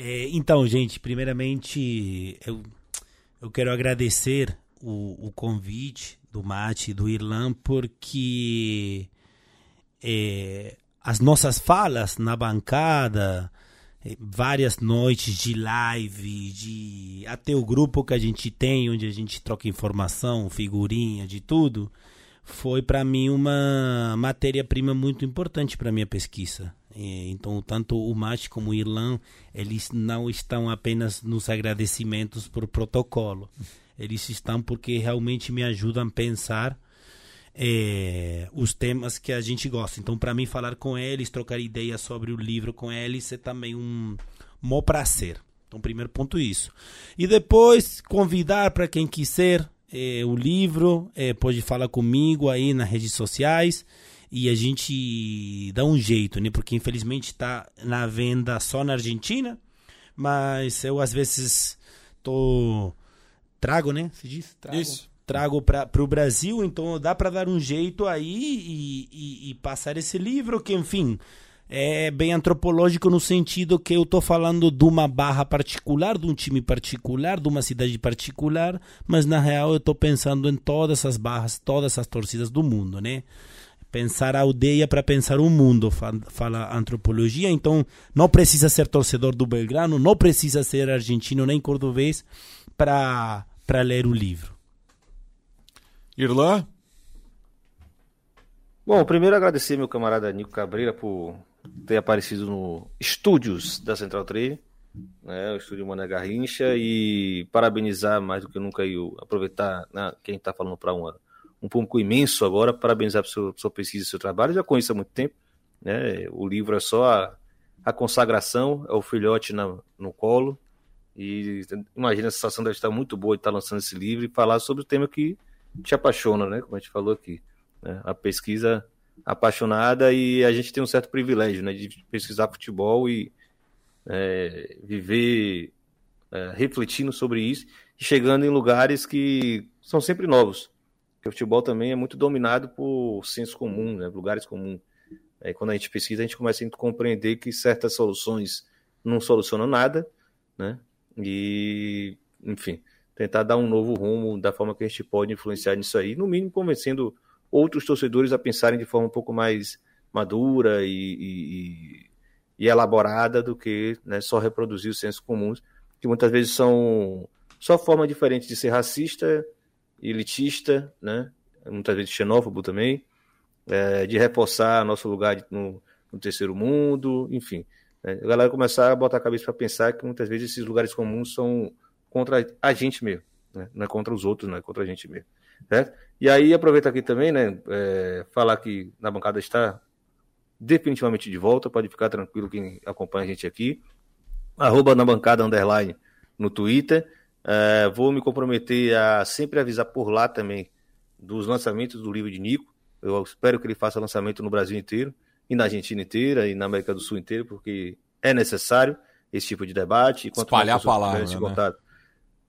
É, então, gente, primeiramente eu, eu quero agradecer o, o convite do Mate, do Irlan, porque é, as nossas falas na bancada, é, várias noites de live, de até o grupo que a gente tem, onde a gente troca informação, figurinha, de tudo, foi para mim uma matéria-prima muito importante para minha pesquisa. É, então, tanto o Mate como o Irlan, eles não estão apenas nos agradecimentos por protocolo eles estão porque realmente me ajudam a pensar é, os temas que a gente gosta. Então, para mim, falar com eles, trocar ideias sobre o livro com eles é também um mó prazer. Então, primeiro ponto isso. E depois, convidar para quem quiser é, o livro, é, pode falar comigo aí nas redes sociais e a gente dá um jeito, né? Porque infelizmente está na venda só na Argentina, mas eu às vezes tô trago, né? Se diz? Trago. Isso. Trago para o Brasil, então dá para dar um jeito aí e, e, e, passar esse livro que, enfim, é bem antropológico no sentido que eu estou falando de uma barra particular, de um time particular, de uma cidade particular, mas na real eu estou pensando em todas as barras, todas as torcidas do mundo, né? Pensar a aldeia para pensar o mundo, fala a antropologia. Então, não precisa ser torcedor do Belgrano, não precisa ser argentino nem cordobês para ler o livro. Irlã? Bom, primeiro agradecer meu camarada Nico Cabreira por ter aparecido no estúdios da Central 3. né, o estúdio Mané Garrincha, e parabenizar mais do que nunca e aproveitar né, quem está falando para um, um público imenso agora, parabenizar por sua, sua pesquisa e seu trabalho, já conheço há muito tempo, né, o livro é só a, a consagração, é o filhote na, no colo, e imagina a sensação deve estar muito boa de estar lançando esse livro e falar sobre o tema que te apaixona, né, como a gente falou aqui, né, a pesquisa apaixonada e a gente tem um certo privilégio, né, de pesquisar futebol e é, viver é, refletindo sobre isso e chegando em lugares que são sempre novos. Porque o futebol também é muito dominado por senso comum, né, lugares comuns. Quando a gente pesquisa, a gente começa a compreender que certas soluções não solucionam nada, né? E, enfim, tentar dar um novo rumo da forma que a gente pode influenciar nisso aí, no mínimo convencendo outros torcedores a pensarem de forma um pouco mais madura e, e, e elaborada do que né, só reproduzir os sensos comuns, que muitas vezes são só forma diferente de ser racista, elitista, né, muitas vezes xenófobo também, é, de reforçar nosso lugar no, no terceiro mundo, enfim. Né, a galera começar a botar a cabeça para pensar que muitas vezes esses lugares comuns são contra a gente mesmo, né, não é contra os outros, não é contra a gente mesmo. Certo? E aí aproveita aqui também, né, é, falar que na bancada está definitivamente de volta, pode ficar tranquilo quem acompanha a gente aqui. Arroba na bancada underline no Twitter. É, vou me comprometer a sempre avisar por lá também dos lançamentos do livro de Nico. Eu espero que ele faça lançamento no Brasil inteiro, e na Argentina inteira, e na América do Sul inteira, porque é necessário esse tipo de debate. Espalhar a palavra. Né?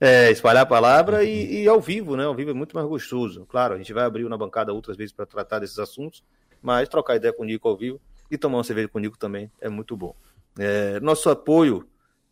É, espalhar a palavra uhum. e, e, ao vivo, né? Ao vivo é muito mais gostoso. Claro, a gente vai abrir na bancada outras vezes para tratar desses assuntos, mas trocar ideia com o Nico ao vivo e tomar uma cerveja com o Nico também é muito bom. É, nosso apoio,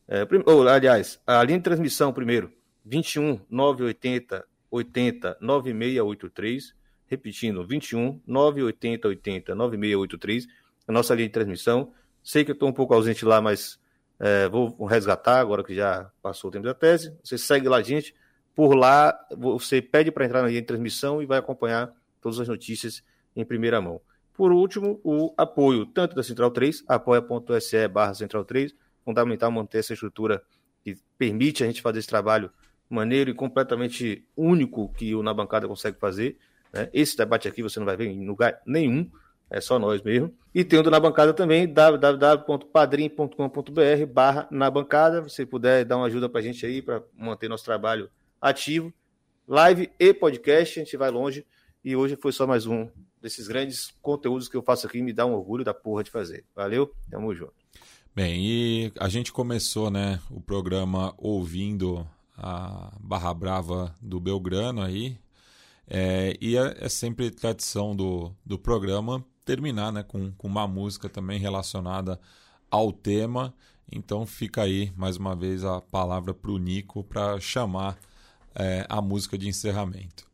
é, prim, oh, aliás, a linha de transmissão primeiro, 21 980 80 9683, repetindo, 21 980 80 9683, a nossa linha de transmissão. Sei que eu estou um pouco ausente lá, mas é, vou resgatar agora que já passou o tempo da tese. Você segue lá, gente. Por lá, você pede para entrar na linha de transmissão e vai acompanhar todas as notícias em primeira mão. Por último, o apoio tanto da Central 3, apoia.se barra Central 3, fundamental manter essa estrutura que permite a gente fazer esse trabalho maneiro e completamente único que o Na Bancada consegue fazer. Né? Esse debate aqui você não vai ver em lugar nenhum é só nós mesmo. E tem o na bancada também, www.padrim.com.br barra na bancada. Se puder dar uma ajuda pra gente aí, para manter nosso trabalho ativo. Live e podcast, a gente vai longe. E hoje foi só mais um desses grandes conteúdos que eu faço aqui. Me dá um orgulho da porra de fazer. Valeu, tamo junto. Bem, e a gente começou né, o programa ouvindo a Barra Brava do Belgrano aí. É, e é, é sempre tradição do, do programa terminar né, com, com uma música também relacionada ao tema. Então fica aí mais uma vez a palavra para o Nico para chamar é, a música de encerramento.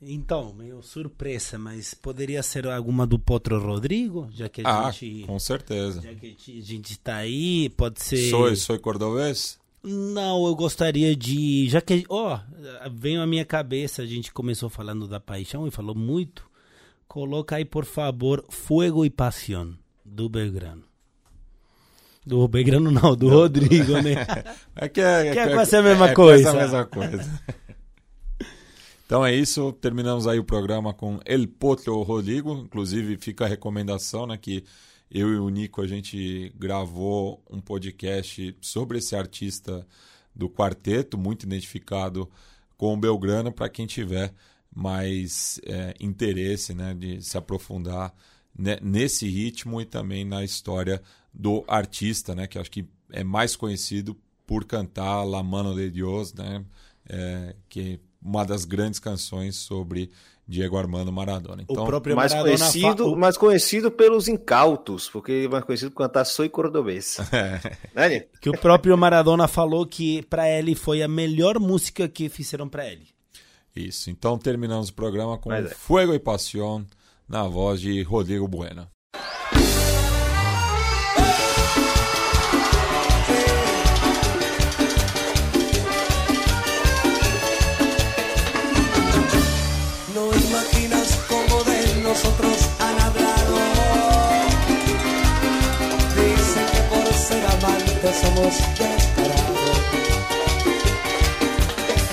Então, meio surpresa, mas poderia ser alguma do Potro Rodrigo, já que a ah, gente. Com certeza. Já que a gente está aí, pode ser. Sou, sou cordobês? Não, eu gostaria de. Já que. Ó, oh, veio à minha cabeça, a gente começou falando da paixão e falou muito. Coloca aí, por favor, Fuego e Paixão, do Belgrano. Do Belgrano não, do Rodrigo, né? é que é, que é, é quase a mesma é, coisa. É a mesma coisa. então é isso, terminamos aí o programa com El Potro Rodrigo. Inclusive fica a recomendação, né, que eu e o Nico a gente gravou um podcast sobre esse artista do quarteto, muito identificado com o Belgrano, para quem tiver mais é, interesse né, de se aprofundar nesse ritmo e também na história do artista, né, que acho que é mais conhecido por cantar La Mano de Dios, né, é, que é uma das grandes canções sobre Diego Armando Maradona. Então, o próprio mais Maradona conhecido, fa... mais conhecido pelos incautos, porque mais conhecido por cantar Soy Cordobês. É. Né, que o próprio Maradona falou que para ele foi a melhor música que fizeram para ele. Isso. Então terminamos o programa com é. Fuego e Pasión na voz de Rodrigo Bueno. nosotros han hablado. Dicen que por ser amantes somos desesperados. descarados.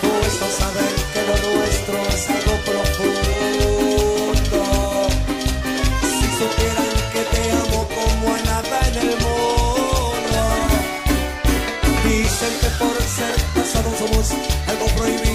Justo saber que lo nuestro es algo profundo. Si supieran que te amo como a nada en el mundo. Dicen que por ser pasados somos algo prohibido.